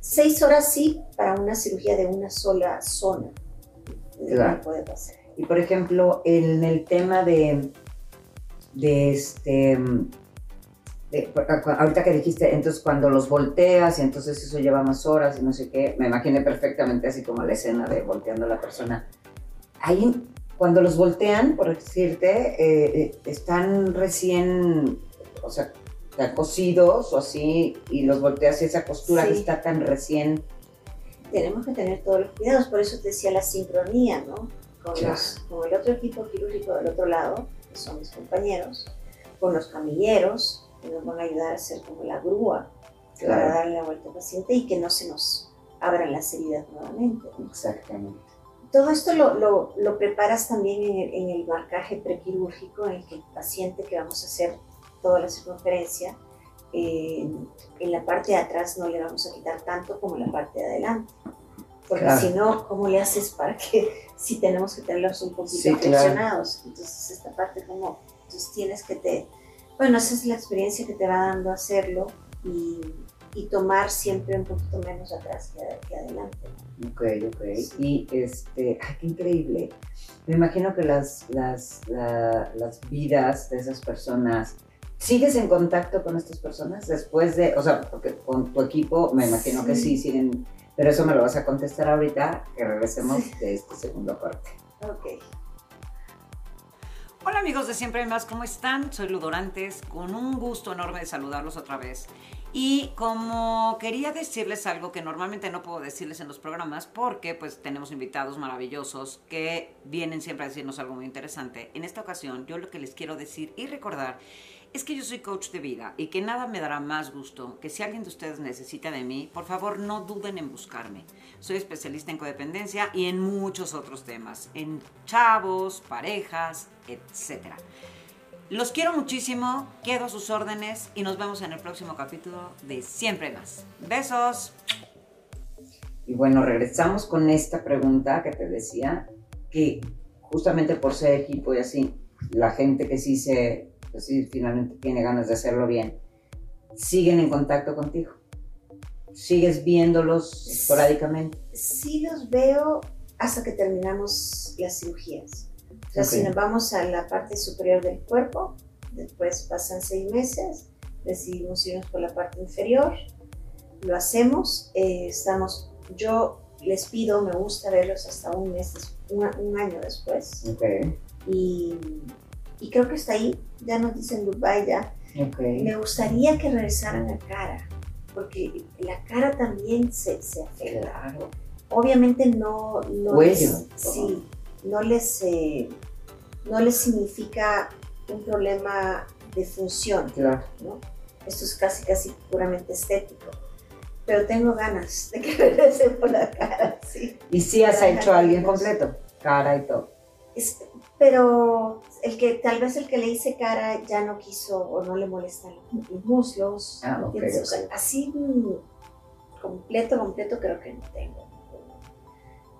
6 horas sí para una cirugía de una sola zona. Claro. Puede pasar. Y por ejemplo, en el tema de, de este ahorita que dijiste, entonces cuando los volteas y entonces eso lleva más horas y no sé qué, me imaginé perfectamente así como la escena de volteando a la persona. Ahí, cuando los voltean, por decirte, eh, eh, están recién, o sea, cocidos o así, y los volteas y esa costura que está tan recién. Tenemos que tener todos los cuidados, por eso te decía la sincronía, ¿no? Con, con el otro equipo quirúrgico del otro lado, que son mis compañeros, con los camilleros, que nos van a ayudar a hacer como la grúa para darle la vuelta al paciente y que no se nos abran las heridas nuevamente. Exactamente. Todo esto lo, lo, lo preparas también en el, en el, marcaje prequirúrgico, en el que el paciente que vamos a hacer toda la circunferencia, eh, en la parte de atrás no le vamos a quitar tanto como en la parte de adelante. Porque si no, ¿cómo le haces para que [LAUGHS] si tenemos que tenerlos un poquito sí, flexionados? Entonces, esta parte, como, entonces tienes que te bueno, esa es la experiencia que te va dando hacerlo y, y tomar siempre un poquito menos atrás que, adelante. Ok, ok. Y este, [LAUGHS] ay, qué increíble. Me imagino que las, las, las vidas de esas personas, ¿sigues en contacto con estas personas después de, o sea, porque con tu equipo me imagino que sí, siguen Pero eso me lo vas a contestar ahorita que regresemos de este segundo corte. Ok. Hola amigos de Siempre hay más, ¿cómo están? Soy Ludorantes, con un gusto enorme de saludarlos otra vez. Y como quería decirles algo que normalmente no puedo decirles en los programas, porque pues tenemos invitados maravillosos que vienen siempre a decirnos algo muy interesante, en esta ocasión yo lo que les quiero decir y recordar es que yo soy coach de vida y que nada me dará más gusto que si alguien de ustedes necesita de mí, por favor no duden en buscarme. Soy especialista en codependencia y en muchos otros temas, en chavos, parejas, etc. Los quiero muchísimo, quedo a sus órdenes y nos vemos en el próximo capítulo de Siempre Más. Besos. Y bueno, regresamos con esta pregunta que te decía, que justamente por ser equipo y así, la gente que sí se pues sí, finalmente tiene ganas de hacerlo bien, siguen en contacto contigo. ¿Sigues viéndolos esporádicamente? Sí los veo hasta que terminamos las cirugías. O sea, si nos vamos a la parte superior del cuerpo, después pasan seis meses, decidimos irnos por la parte inferior, lo hacemos, eh, estamos, yo les pido, me gusta verlos hasta un mes, un, un año después. Okay. Y y creo que está ahí, ya nos dicen goodbye ya. Me gustaría que regresaran a cara, porque la cara también se, se afecta. Obviamente no, no les, sí, no les, eh, no les significa un problema de función. Claro. ¿no? Esto es casi, casi puramente estético. Pero tengo ganas de que [LAUGHS] regresen por la cara, sí. ¿Y si has hecho a alguien completo? Cara y todo. Es, pero el que tal vez el que le hice cara ya no quiso o no le molestan los muslos. Ah, así mm, completo, completo creo que no tengo.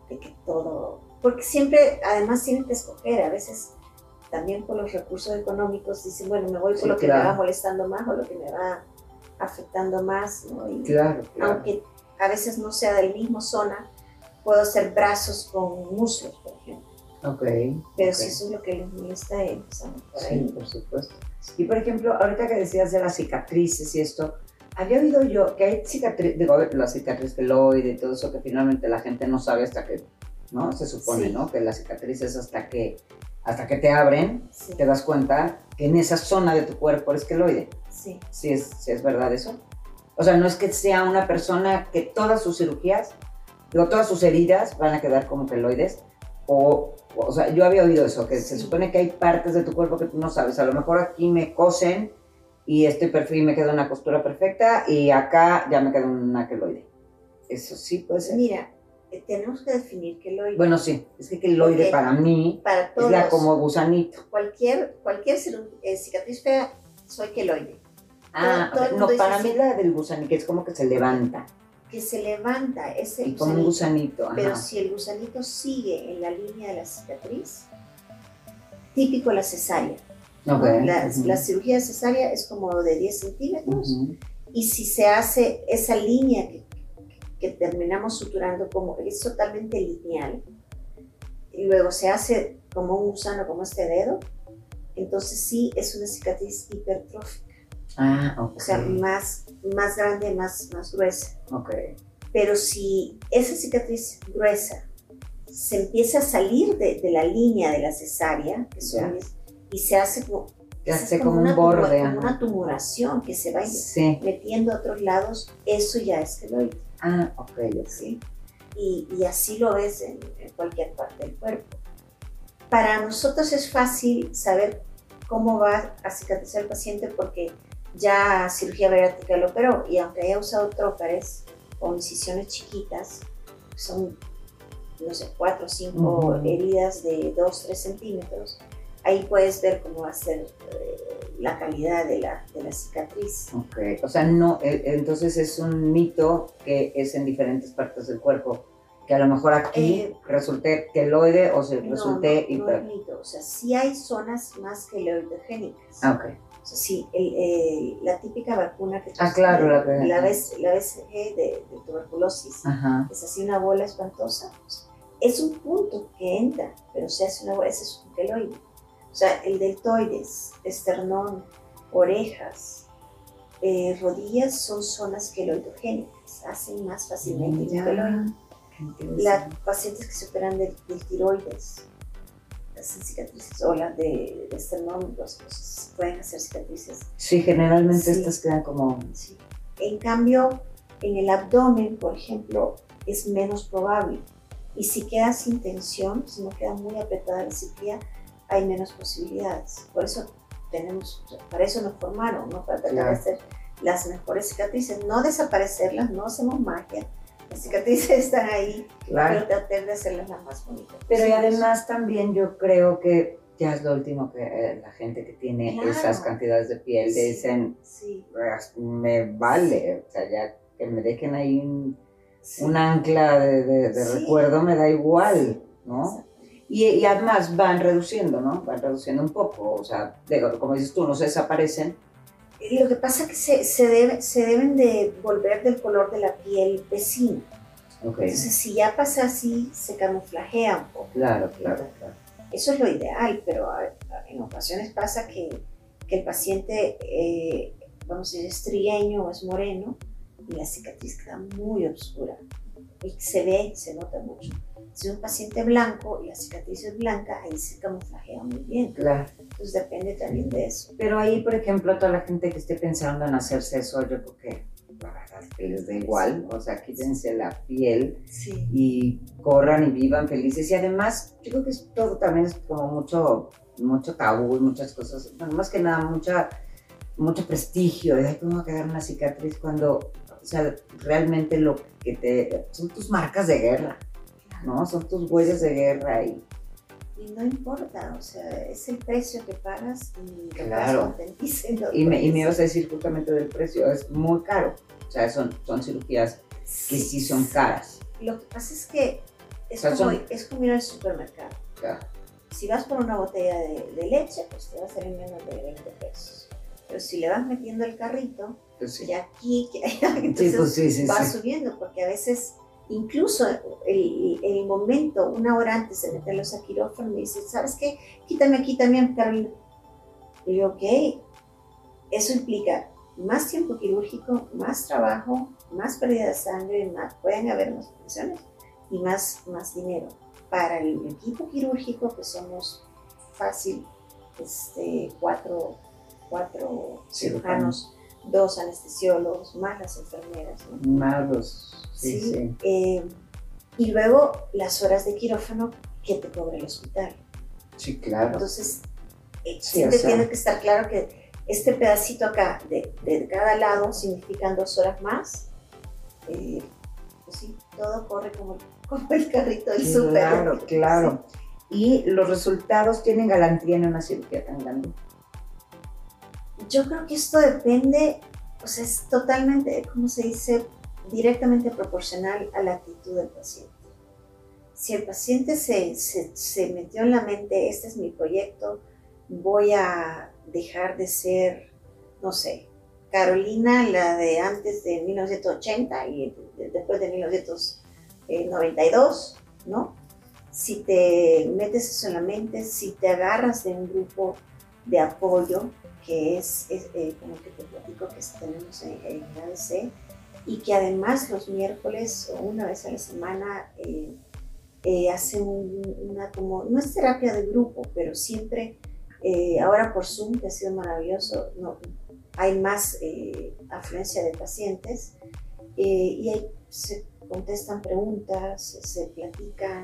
De que todo, porque siempre además tienen que escoger, a veces también por los recursos económicos dicen, bueno, me voy por lo que me va molestando más o lo que me va afectando más, ¿no? claro, Aunque a veces no sea del mismo zona, puedo hacer brazos con muslos, por ejemplo. Ok. Pero si eso es lo que les molesta a ellos, por Sí, por supuesto. Y por ejemplo, ahorita que decías de las cicatrices y esto, había oído yo que hay cicatrices, digo, la cicatriz queloide y todo eso que finalmente la gente no sabe hasta que, ¿no? Se supone, ¿no? Que la cicatriz es hasta que, hasta que te abren, te das cuenta que en esa zona de tu cuerpo es queloide. Sí. Sí es, sí es verdad eso. O sea, no es que sea una persona que todas sus cirugías, digo, todas sus heridas van a quedar como queloides, o o sea, yo había oído eso, que se supone que hay partes de tu cuerpo que tú no sabes. A lo mejor aquí me cosen y este perfil me queda una costura perfecta y acá ya me queda un aqueloide. Eso sí puede ser. Mira, eh, tenemos que definir queloide. Bueno, sí, es que queloide para mí para es la como gusanito. Cualquier, cualquier eh, cicatriz fea, soy queloide. Ah, no, para mí la del gusanito es como que se levanta que se levanta, es el como un gusanito. Pero si el gusanito sigue en la línea de la cicatriz, típico la cesárea. la, cirugía cesárea es como de 10 centímetros y si se hace esa línea que, que, terminamos suturando como es totalmente lineal y luego se hace como un gusano como este dedo, entonces sí es una cicatriz hipertrófica. Ah, okay. O sea, más, más grande, más, más gruesa. Okay. Pero si esa cicatriz gruesa se empieza a salir de, de la línea de la cesárea, que son, y se hace como, hace como, un borde. como una tumoración que se va metiendo a otros lados, eso ya es queloide. Ah, ok. ¿sí? Y, y, así lo ves en, en cualquier parte del cuerpo. Para nosotros es fácil saber cómo va a cicatrizar el paciente porque ya cirugía bariátrica lo operó y aunque haya usado trócares o incisiones chiquitas, son, no sé, 4 o 5 heridas de 2, 3 centímetros, ahí puedes ver cómo va a ser eh, la calidad de la, de la cicatriz. Ok, o sea, no, eh, entonces es un mito que es en diferentes partes del cuerpo. Que a lo mejor aquí eh, resulte queloide o se resulte no, no, no es mito. O sea, sí hay zonas más queloidogénicas. Ah, sí, el, la típica vacuna que ah, claro, la, la, la BCG de, tuberculosis, es así una bola espantosa. es un punto que entra, pero se hace una bola, ese es un queloide. O sea, el deltoides, esternón, orejas, eh, rodillas son zonas queloidogénicas, hacen más fácilmente el queloide. Las pacientes que se operan del, tiroides hacen cicatrices o las de, de esternón, pueden hacer cicatrices. Sí, generalmente estas quedan como... Sí. En cambio, en el abdomen, por ejemplo, es menos probable. Y si queda sin tensión, si no queda muy apretada la cirugía, hay menos posibilidades. Por eso tenemos, para eso nos formaron, ¿no? Para tratar de hacer las mejores cicatrices, no desaparecerlas, no hacemos magia. Las cicatrices están ahí, pero tratar de hacerlas las más bonitas. Pero y además también yo creo que ya es lo último que eh, la gente que tiene esas cantidades de piel dicen, me vale, o sea, ya que me dejen ahí un, ancla de, recuerdo me da igual, ¿no? Y, además van reduciendo, ¿no? Van reduciendo un poco, o sea, como dices tú, no se desaparecen. Lo que pasa es que se, se, debe, se deben de volver del color de la piel vecina. Entonces, si ya pasa así, se camuflajea un poco. Claro, claro, claro. Eso es lo ideal, pero en ocasiones pasa que, que el paciente, eh, vamos a decir, es trigueño o es moreno y la cicatriz queda muy oscura y se ve, se nota mucho. Si es un paciente blanco y la cicatriz es blanca, ahí se camuflajea muy bien. Claro. Entonces depende también de eso. Pero ahí, por ejemplo, toda la gente que esté pensando en hacerse eso, yo creo que la verdad que les da igual, o sea, quítense la piel y corran y vivan felices. Y además, yo creo que todo también es como mucho, mucho tabú y muchas cosas, bueno, más que nada, mucha, mucho prestigio, de cómo va a quedar una cicatriz cuando, o sea, realmente lo que te, son tus marcas de guerra. ¿No? Son tus huellas de guerra y... Y no importa, o sea, es el precio que pagas y claro. Y me, y me ibas a decir justamente del precio, es muy caro. O sea, son, son cirugías que sí son caras. Lo que pasa es que es, como, es como ir al supermercado. Si vas por una botella de, leche, pues te va a salir menos de 20 pesos. Pero si le vas metiendo el carrito, pues sí. aquí, que allá, [LAUGHS] entonces pues va subiendo, porque a veces incluso el, el, momento, una hora antes de meterlos a quirófano, me dice, ¿sabes qué? Quítame aquí también, Carolina. Y yo, ok, eso implica más tiempo quirúrgico, más trabajo, más pérdida de sangre, más, pueden haber más operaciones y más, más dinero. Para el equipo quirúrgico, que somos fácil, este, cuatro, cuatro cirujanos, dos anestesiólogos, más las enfermeras. Más los Sí, eh, y luego las horas de quirófano que te cobra el hospital. Sí, claro. Entonces, eh, siempre tiene que estar claro que este pedacito acá de, de cada lado significan dos horas más. Eh, pues sí, todo corre como, [LAUGHS] como el carrito del súper. Claro, [LAUGHS] claro. ¿Y los resultados tienen garantía en una cirugía tan grande? Yo creo que esto depende, o sea, es totalmente, ¿cómo se dice? directamente proporcional a la actitud del paciente. Si el paciente se, se, metió en la mente, este es mi proyecto, voy a dejar de ser, no sé, Carolina, la de antes de 1980 y después de 1992, ¿no? Si te metes eso en la mente, si te agarras de un grupo de apoyo, que es, eh, como que te platico que tenemos en, en ADC, y que además los miércoles o una vez a la semana eh, eh, hacen una como, no es terapia de grupo, pero siempre, eh, ahora por Zoom, que ha sido maravilloso, no, hay más afluencia de pacientes y ahí se contestan preguntas, se platican.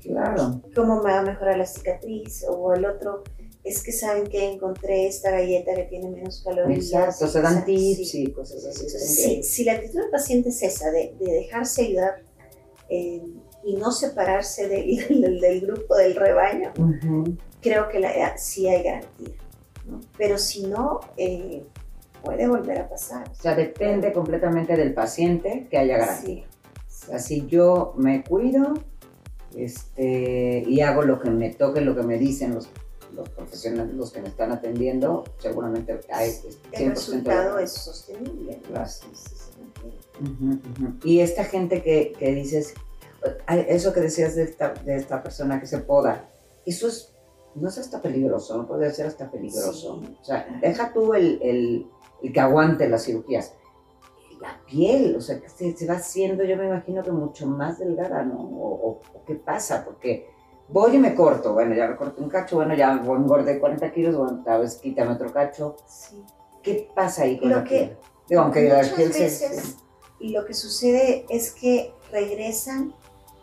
claro. ¿Cómo me va a mejorar la cicatriz? O el otro, es que saben que encontré esta galleta que tiene menos calorías. Exacto, se dan tips y cosas así. Sí, si la actitud del paciente es esa, de, dejarse ayudar eh, y no separarse [LAUGHS] del, del, grupo, del rebaño, creo que la, sí hay garantía. Pero si no, eh, puede volver a pasar. O sea, depende completamente del paciente que haya garantía. Así yo me cuido este, y hago lo que me toque, lo que me dicen los los profesionales, los que me están atendiendo, seguramente hay 100% El resultado es sostenible. Y esta gente que, que, dices, eso que decías de esta, de esta persona que se poda, eso es no es hasta peligroso, no puede ser hasta peligroso. O sea, deja tú el, el, el, que aguante las cirugías. La piel, o sea, que se, va haciendo, yo me imagino que mucho más delgada, ¿no? O, qué pasa, porque voy y me corto, bueno, ya me corto un cacho, bueno, ya engordé 40 kilos, bueno, tal vez quítame otro cacho. Sí. ¿Qué pasa ahí con lo la que, Digo, aunque muchas veces, lo que sucede es que regresan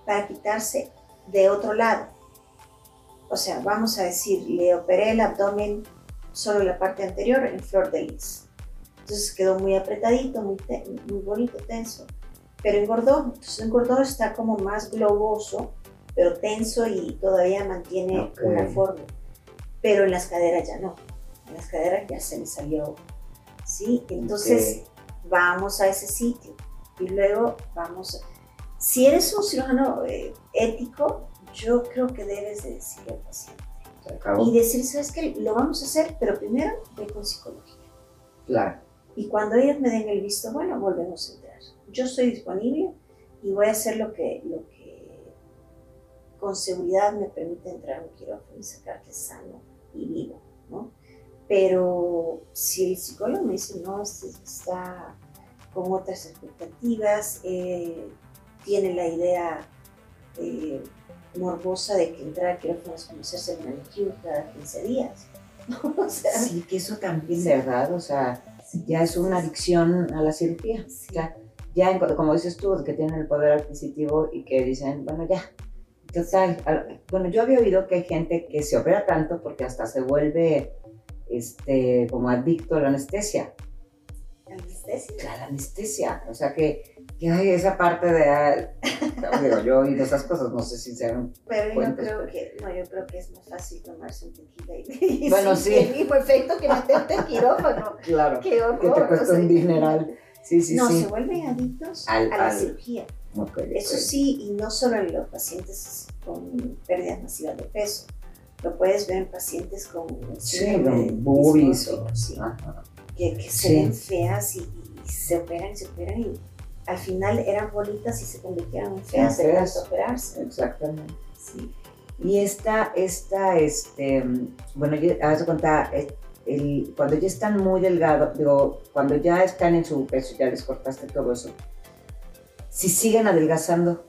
para quitarse de otro lado o sea, vamos a decir, le operé el abdomen solo la parte anterior en flor de lis. Entonces quedó muy apretadito, muy, muy bonito, tenso. Pero engordó, entonces engordó, está como más globoso, pero tenso y todavía mantiene una forma. Pero en las caderas ya no. En las caderas ya se le salió. ¿Sí? Entonces vamos a ese sitio y luego vamos a... Si eres un cirujano eh, ético, yo creo que debes de decirle al paciente. Y decir, ¿sabes qué? Lo vamos a hacer, pero primero ve con psicología. Claro. Y cuando ellos me den el visto bueno, volvemos a entrar. Yo estoy disponible y voy a hacer lo que, lo con seguridad me permite entrar a un quirófano y sacarte sano y vivo, ¿no? Pero si el psicólogo me dice, no, este está con otras expectativas, eh, tiene la idea eh, morbosa de que entrar a quirófano es como hacerse manicure cada 15 días. [LAUGHS] o sea, sí, que eso también, ¿verdad? O sea, ya es una adicción a la cirugía. Ya, ya, como dices tú, que tienen el poder adquisitivo y que dicen, bueno, ya. Total, bueno, yo había oído que hay gente que se opera tanto porque hasta se vuelve este, como adicto a la anestesia. ¿Anestesia? A la anestesia. O sea que que hay esa parte de, ah, [LAUGHS] digo, yo y esas cosas, no sé si sean Pero yo creo que, no, yo creo que es más fácil tomarse un tequila y, [LAUGHS] bueno, sí. el mismo efecto que meterte en quirófano. Claro, que te cuesta un dineral. Sí, sí, no, sí. se vuelven adictos a la cirugía. Eso sí, y no solo en los pacientes con pérdidas masivas de peso. Lo puedes ver en pacientes con sí. Sí, que, que se ven feas y, y se operan y se operan y al final eran bolitas y se convirtieron en feas de tanto operarse. Exactamente. Sí. Y esta, esta, este, bueno, haz de cuenta, el, cuando ya están muy delgados, digo, cuando ya están en su peso, ya les cortaste todo eso, si siguen adelgazando.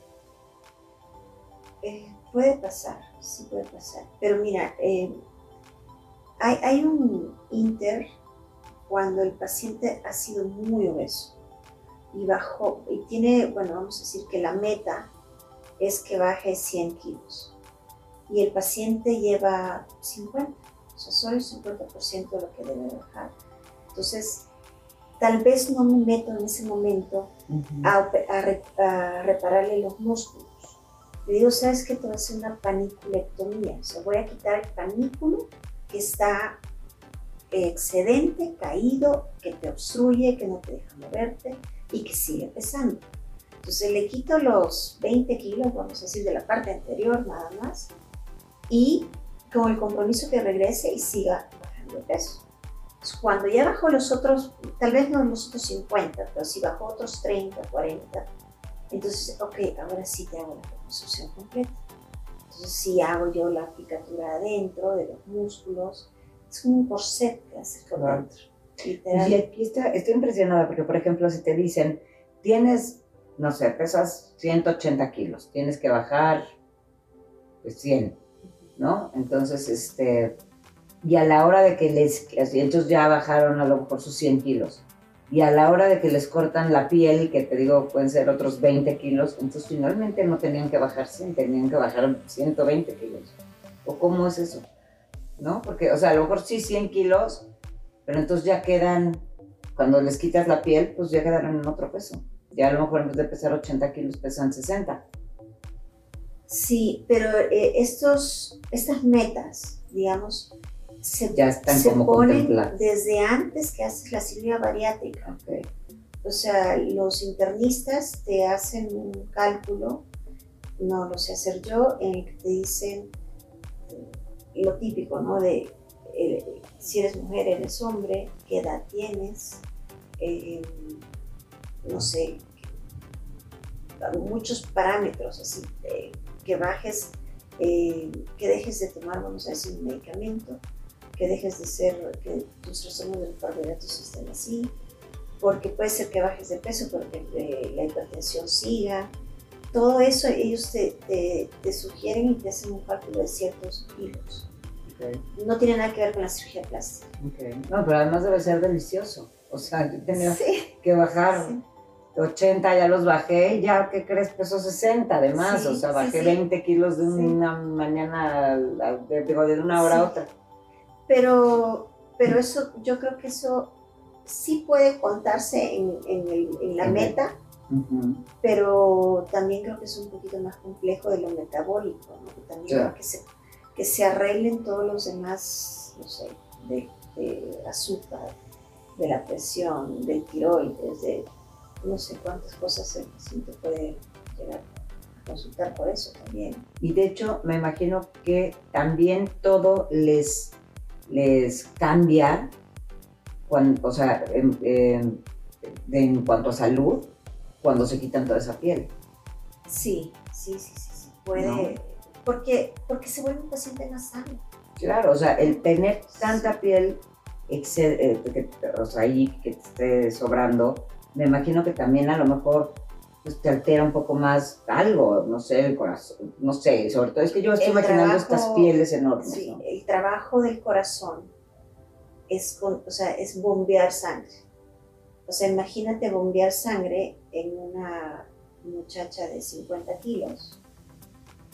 Eh, puede pasar, sí puede pasar. Pero mira, eh, hay, hay un inter cuando el paciente ha sido muy obeso y bajó, y tiene, bueno, vamos a decir que la meta es que baje 100 kilos y el paciente lleva 50, o sea, solo el 50% de lo que debe bajar. Entonces, tal vez no me meto en ese momento a, repararle los músculos. Le digo, ¿sabes qué? Te voy a hacer una paniculectomía, o sea, voy a quitar el panículo que está excedente, caído, que te obstruye, que no te deja moverte y que sigue pesando. Entonces le quito los 20 kilos, vamos a decir, de la parte anterior nada más, y con el compromiso que regrese y siga bajando de peso. Cuando ya bajó los otros, tal vez no los otros 50, pero si bajó otros 30, 40, entonces, ok, ahora sí te hago la reconstrucción completa. Entonces sí hago yo la aplicatura adentro de los músculos, es como un corset que hace por dentro. Y aquí está, estoy impresionada porque, por ejemplo, si te dicen, tienes, no sé, pesas 180 kilos, tienes que bajar pues 100, ¿no? Entonces, este, y a la hora de que les, entonces ya bajaron a lo mejor sus 100 kilos, y a la hora de que les cortan la piel, que te digo pueden ser otros 20 kilos, entonces finalmente no tenían que bajar 100, tenían que bajar 120 kilos. ¿O cómo es eso? ¿No? Porque, o sea, a lo mejor sí 100 kilos, pero entonces ya quedan, cuando les quitas la piel, pues ya quedaron en otro peso. Ya a lo mejor en vez de pesar 80 kilos pesan 60. Sí, pero eh, estos, estas metas, digamos, se, ya están se como ponen desde antes que haces la cirugía bariátrica. O sea, los internistas te hacen un cálculo, no lo sé hacer yo, en el que te dicen eh, lo típico, ¿no? De eh, si eres mujer, eres hombre, qué edad tienes, eh, no sé, muchos parámetros así, que bajes que dejes de tomar, vamos a decir, un medicamento, que dejes de ser, que tus trastornos del carbohidratos estén así, porque puede ser que bajes de peso, porque eh, la hipertensión siga. Todo eso ellos te, te, sugieren y te hacen un cálculo de ciertos kilos. No tiene nada que ver con la cirugía plástica. No, pero además debe ser delicioso. O sea, yo tenía que bajar 80, ya los bajé, ya, ¿qué crees? Peso 60 además. o sea, bajé 20 kilos de una mañana, digo, de una hora a otra. Pero, pero eso, yo creo que eso sí puede contarse en, en, la meta, pero también creo que es un poquito más complejo de lo metabólico, ¿no? que también que se, que se arreglen todos los demás, no sé, de, azúcar, de la presión, del tiroides, de no sé cuántas cosas el paciente puede llegar a consultar por eso también. Y de hecho, me imagino que también todo les, les cambia o sea, en, cuanto a salud, cuando se quitan toda esa piel. Sí, sí, sí, sí, puede, porque, porque se vuelve un paciente más sano. Claro, o sea, el tener tanta piel excede, eh, o sea, ahí que te esté sobrando, me imagino que también a lo mejor pues, te altera un poco más algo, no sé, el corazón, no sé, sobre todo es que yo estoy imaginando estas pieles enormes. Sí, el trabajo del corazón es, o sea, es bombear sangre. O sea, imagínate bombear sangre en una muchacha de 50 kilos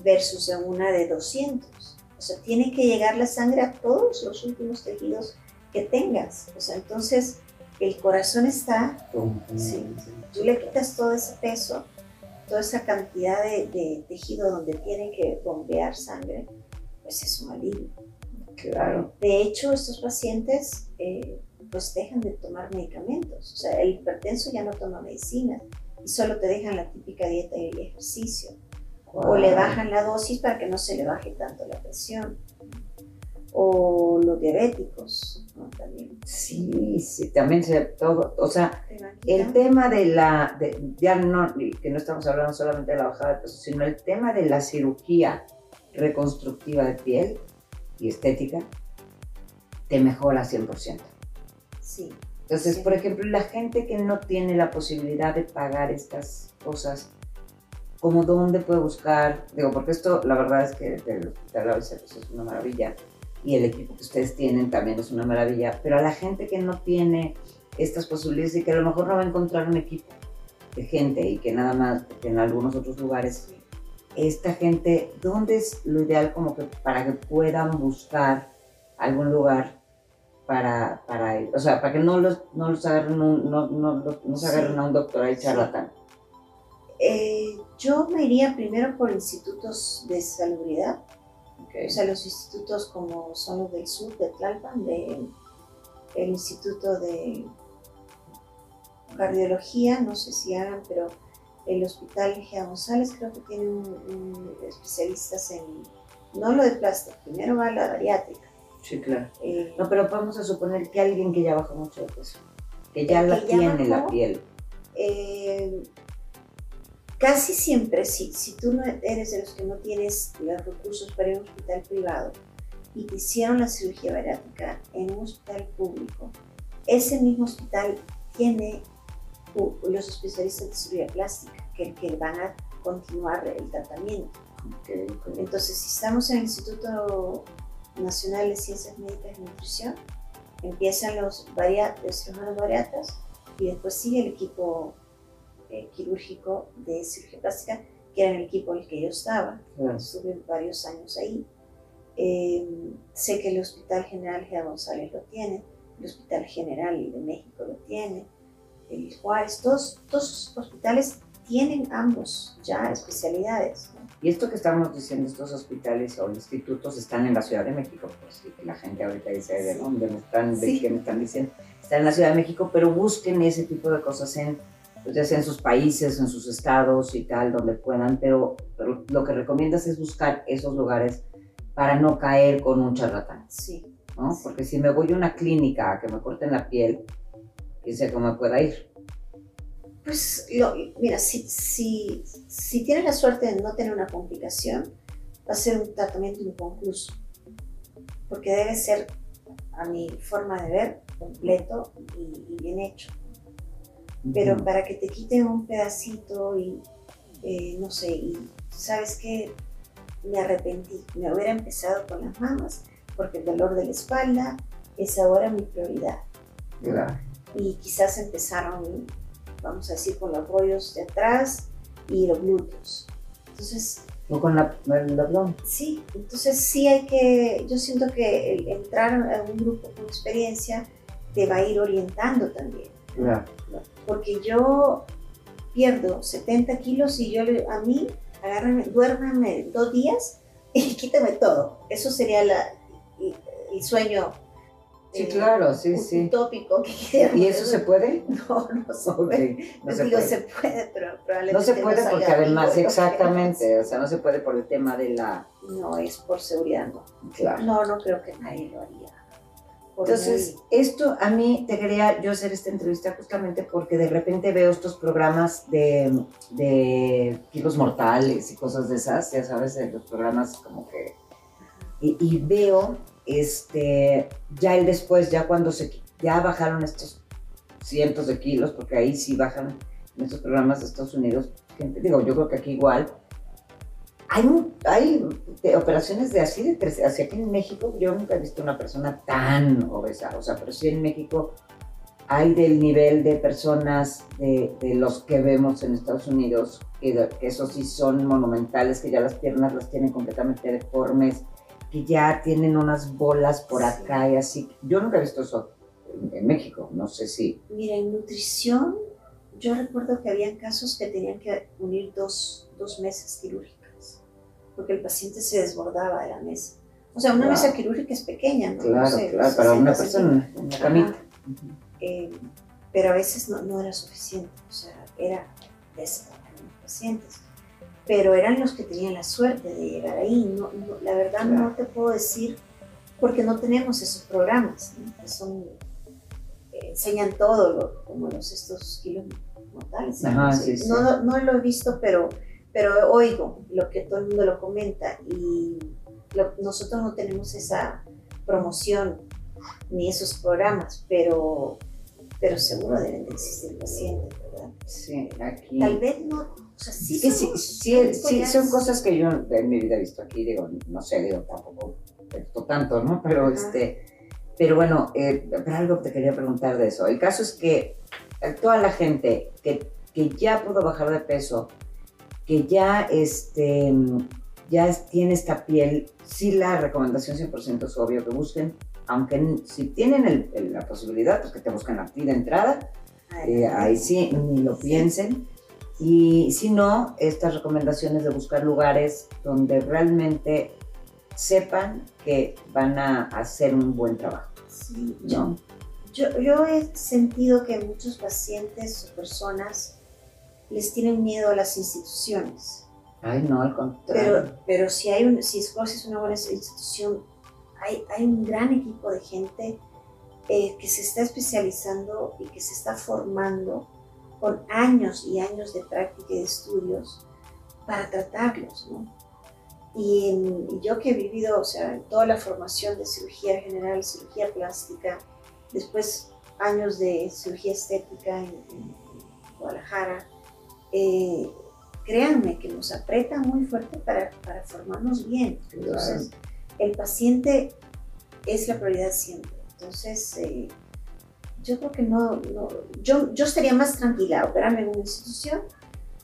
versus en una de 200. O sea, tiene que llegar la sangre a todos los últimos tejidos que tengas. O sea, entonces el corazón está, sí, tú le quitas todo ese peso, toda esa cantidad de, de tejido donde tiene que bombear sangre, pues es un alivio. Claro. De hecho, estos pacientes eh, pues dejan de tomar medicamentos. O sea, el hipertenso ya no toma medicina y solo te dejan la típica dieta y el ejercicio. O le bajan la dosis para que no se le baje tanto la presión. O los diabéticos, ¿no? También. Sí, sí, también se todo. O sea, el tema de la. De, ya no, que no estamos hablando solamente de la bajada de peso, sino el tema de la cirugía reconstructiva de piel y estética, te mejora 100%. Sí. Entonces, por ejemplo, la gente que no tiene la posibilidad de pagar estas cosas, ¿cómo dónde puede buscar? Digo, porque esto, la verdad es que el Hospital ABC es una maravilla y el equipo que ustedes tienen también es una maravilla, pero a la gente que no tiene estas posibilidades y que a lo mejor no va a encontrar un equipo de gente y que nada más, en algunos otros lugares esta gente, ¿dónde es lo ideal como que para que puedan buscar algún lugar para, para? O sea, para que no los, no los agarren, un, no, no, no se agarren a un doctor ahí charlatán. Eh, yo me iría primero por institutos de salubridad, o sea, los institutos como son los del sur, de Tlalpan, de, el Instituto de Cardiología, no sé si hagan, pero el Hospital Gea González creo que tiene un, especialistas en, no lo de plástico, primero va la bariátrica. Sí, claro. Eh, no, pero vamos a suponer que alguien que ya bajó mucho de peso, que ya la tiene la piel. Eh, casi siempre, si, si tú no eres de los que no tienes los recursos para ir a un hospital privado y te hicieron la cirugía bariátrica en un hospital público, ese mismo hospital tiene los especialistas de cirugía plástica que, que van a continuar el tratamiento. Entonces, si estamos en el Instituto Nacional de Ciencias Médicas y Nutrición, empiezan los, los cirujanos bariatras y después sigue el equipo eh, quirúrgico de cirugía plástica, que era el equipo en el que yo estaba. Estuve varios años ahí. Eh, sé que el Hospital General Gea González lo tiene, el Hospital General de México lo tiene, el Juárez, todos, los hospitales tienen ambos ya especialidades. Y esto que estamos diciendo, estos hospitales o institutos están en la Ciudad de México, pues la gente ahorita dice de dónde me están, de qué me están diciendo. Están en la Ciudad de México, pero busquen ese tipo de cosas en, pues ya sea en sus países, en sus estados y tal, donde puedan, pero, lo que recomiendas es buscar esos lugares para no caer con un charlatán. Sí. ¿no? Porque si me voy a una clínica a que me corten la piel, quién sé cómo pueda ir. Pues, mira, si, si, si tienes la suerte de no tener una complicación, va a ser un tratamiento inconcluso, porque debe ser, a mi forma de ver, completo y, bien hecho. Pero para que te quiten un pedacito y, eh, no sé, y sabes que me arrepentí, me hubiera empezado con las mamas, porque el dolor de la espalda es ahora mi prioridad. Y quizás empezaron, vamos a decir, con los rollos de atrás y los glúteos. Entonces... ¿O con la, el abdomen? Sí, entonces sí hay que, yo siento que el entrar a un grupo con experiencia te va a ir orientando también. Porque yo pierdo 70 kilos y yo a mí, agárrame, duérmame dos días y [LAUGHS] quítame todo. Eso sería la, el sueño Sí, claro, sí, sí. Utópico. [LAUGHS] ¿Y eso se puede? [LAUGHS] No, no se puede. No se, puede. se puede, pero probablemente no se puede porque además, exactamente, o sea, no se puede por el tema de la... No, es por seguridad, no. Claro. No, no creo que nadie lo haría. Entonces, esto a mí te quería yo hacer esta entrevista justamente porque de repente veo estos programas de, de kilos mortales y cosas de esas, ya sabes, de los programas como que... Y, y veo este, ya el después, ya cuando se, ya bajaron estos cientos de kilos, porque ahí sí bajan en estos programas de Estados Unidos, gente, digo, yo creo que aquí igual, hay, hay operaciones de así, de así aquí en México, yo nunca he visto una persona tan obesa, o sea, pero sí en México hay del nivel de personas de, de los que vemos en Estados Unidos, que, que esos sí son monumentales, que ya las piernas las tienen completamente deformes, que ya tienen unas bolas por acá y así. Yo nunca he visto eso en, México, no sé si. Mira, en nutrición, yo recuerdo que habían casos que tenían que unir dos, dos mesas quirúrgicas, porque el paciente se desbordaba de la mesa. O sea, una mesa quirúrgica es pequeña, ¿no? Claro, claro, para una persona, una camita. Eh, pero a veces no, no, era suficiente, o sea, era de los pacientes pero eran los que tenían la suerte de llegar ahí. No, la verdad no te puedo decir porque no tenemos esos programas, que son, eh, enseñan todo, como los estos kilos mortales. no, no, lo he visto, pero, pero oigo lo que todo el mundo lo comenta y nosotros no tenemos esa promoción ni esos programas, pero, pero seguro deben de existir pacientes, ¿verdad? Sí, aquí. Tal vez no sí, sí, son cosas que yo en mi vida he visto aquí, digo, no sé, digo, tampoco tanto, ¿no? Pero este, pero bueno, eh, algo te quería preguntar de eso. El caso es que toda la gente que, que ya pudo bajar de peso, que ya, este, ya tiene esta piel, sí la recomendación 100% es obvio que busquen, aunque si tienen la posibilidad, pues que te busquen a ti de entrada, eh, ahí sí, ni lo piensen. Y si no, estas recomendaciones de buscar lugares donde realmente sepan que van a hacer un buen trabajo. Sí, yo, yo, he sentido que muchos pacientes o personas les tienen miedo a las instituciones. Ay, no, al contrario. Pero, pero si, hay un, si es una buena institución, hay, hay un gran equipo de gente eh, que se está especializando y que se está formando con años y años de práctica y de estudios para tratarlos, ¿no? Y, yo que he vivido, o sea, toda la formación de cirugía general, cirugía plástica, después años de cirugía estética en, Guadalajara, eh, créanme que nos aprieta muy fuerte para, para formarnos bien. Entonces, el paciente es la prioridad siempre. Entonces, eh, yo creo que no, yo, yo estaría más tranquila operarme en una institución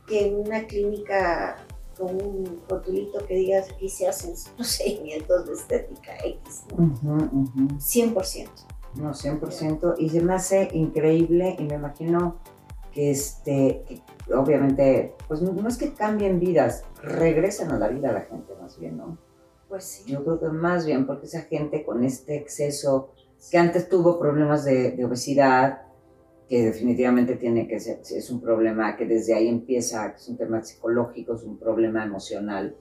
que en una clínica con un rotulito que digas aquí se hacen [LAUGHS] procedimientos de estética X, ¿no? 100%. No, 100%. Y se me hace increíble y me imagino que, este, obviamente, pues no, es que cambien vidas, regresan a la vida a la gente más bien, ¿no? Pues sí. Yo creo que más bien porque esa gente con este exceso que antes tuvo problemas de, obesidad, que definitivamente tiene que ser, es un problema que desde ahí empieza, es un tema psicológico, es un problema emocional.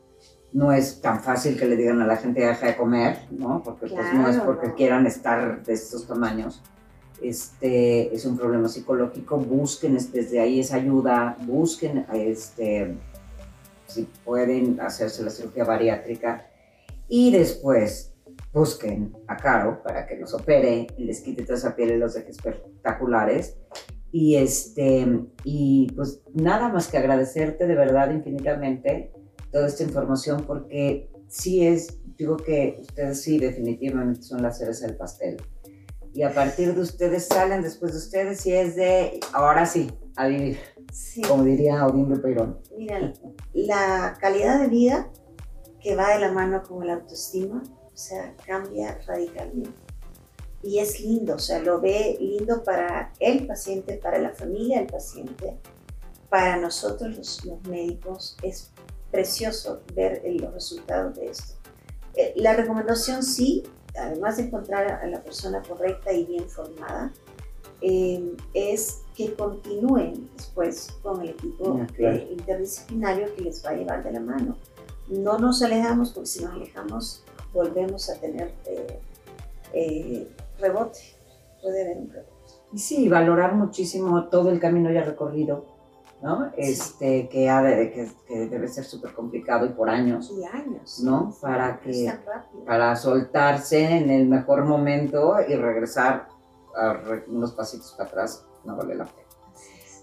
No es tan fácil que le digan a la gente deja de comer, ¿no? Porque pues no es porque quieran estar de estos tamaños. Este, es un problema psicológico, busquen desde ahí esa ayuda, busquen este, si pueden hacerse la cirugía bariátrica y después busquen a Caro para que los opere y les quite toda esa piel y los deje espectaculares. Y, este, y pues nada más que agradecerte de verdad infinitamente toda esta información porque sí es, digo que ustedes sí definitivamente son la cereza del pastel. Y a partir de ustedes salen después de ustedes y es de, ahora sí, a vivir. Como diría Odín Peirón. Mira, la calidad de vida que va de la mano con la autoestima, o sea, cambia radicalmente y es lindo, o sea, lo ve lindo para el paciente, para la familia del paciente, para nosotros los, médicos, es precioso ver los resultados de esto. Eh, la recomendación sí, además de encontrar a la persona correcta y bien formada, eh, es que continúen después con el equipo interdisciplinario que les va a llevar de la mano. No nos alejamos, porque si nos alejamos volvemos a tener eh, rebote, puede haber un rebote. Y sí, valorar muchísimo todo el camino ya recorrido, ¿no? Este, que, ha de, que, debe ser súper complicado y por años. Y años. ¿No? Para, que, para soltarse en el mejor momento y regresar a unos pasitos para atrás, no vale la pena.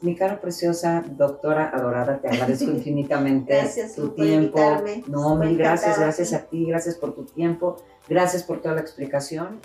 Mi cara preciosa, doctora adorada, te agradezco [LAUGHS] infinitamente gracias tu tiempo. No, mil gracias, gracias a ti, gracias por tu tiempo, gracias por toda la explicación.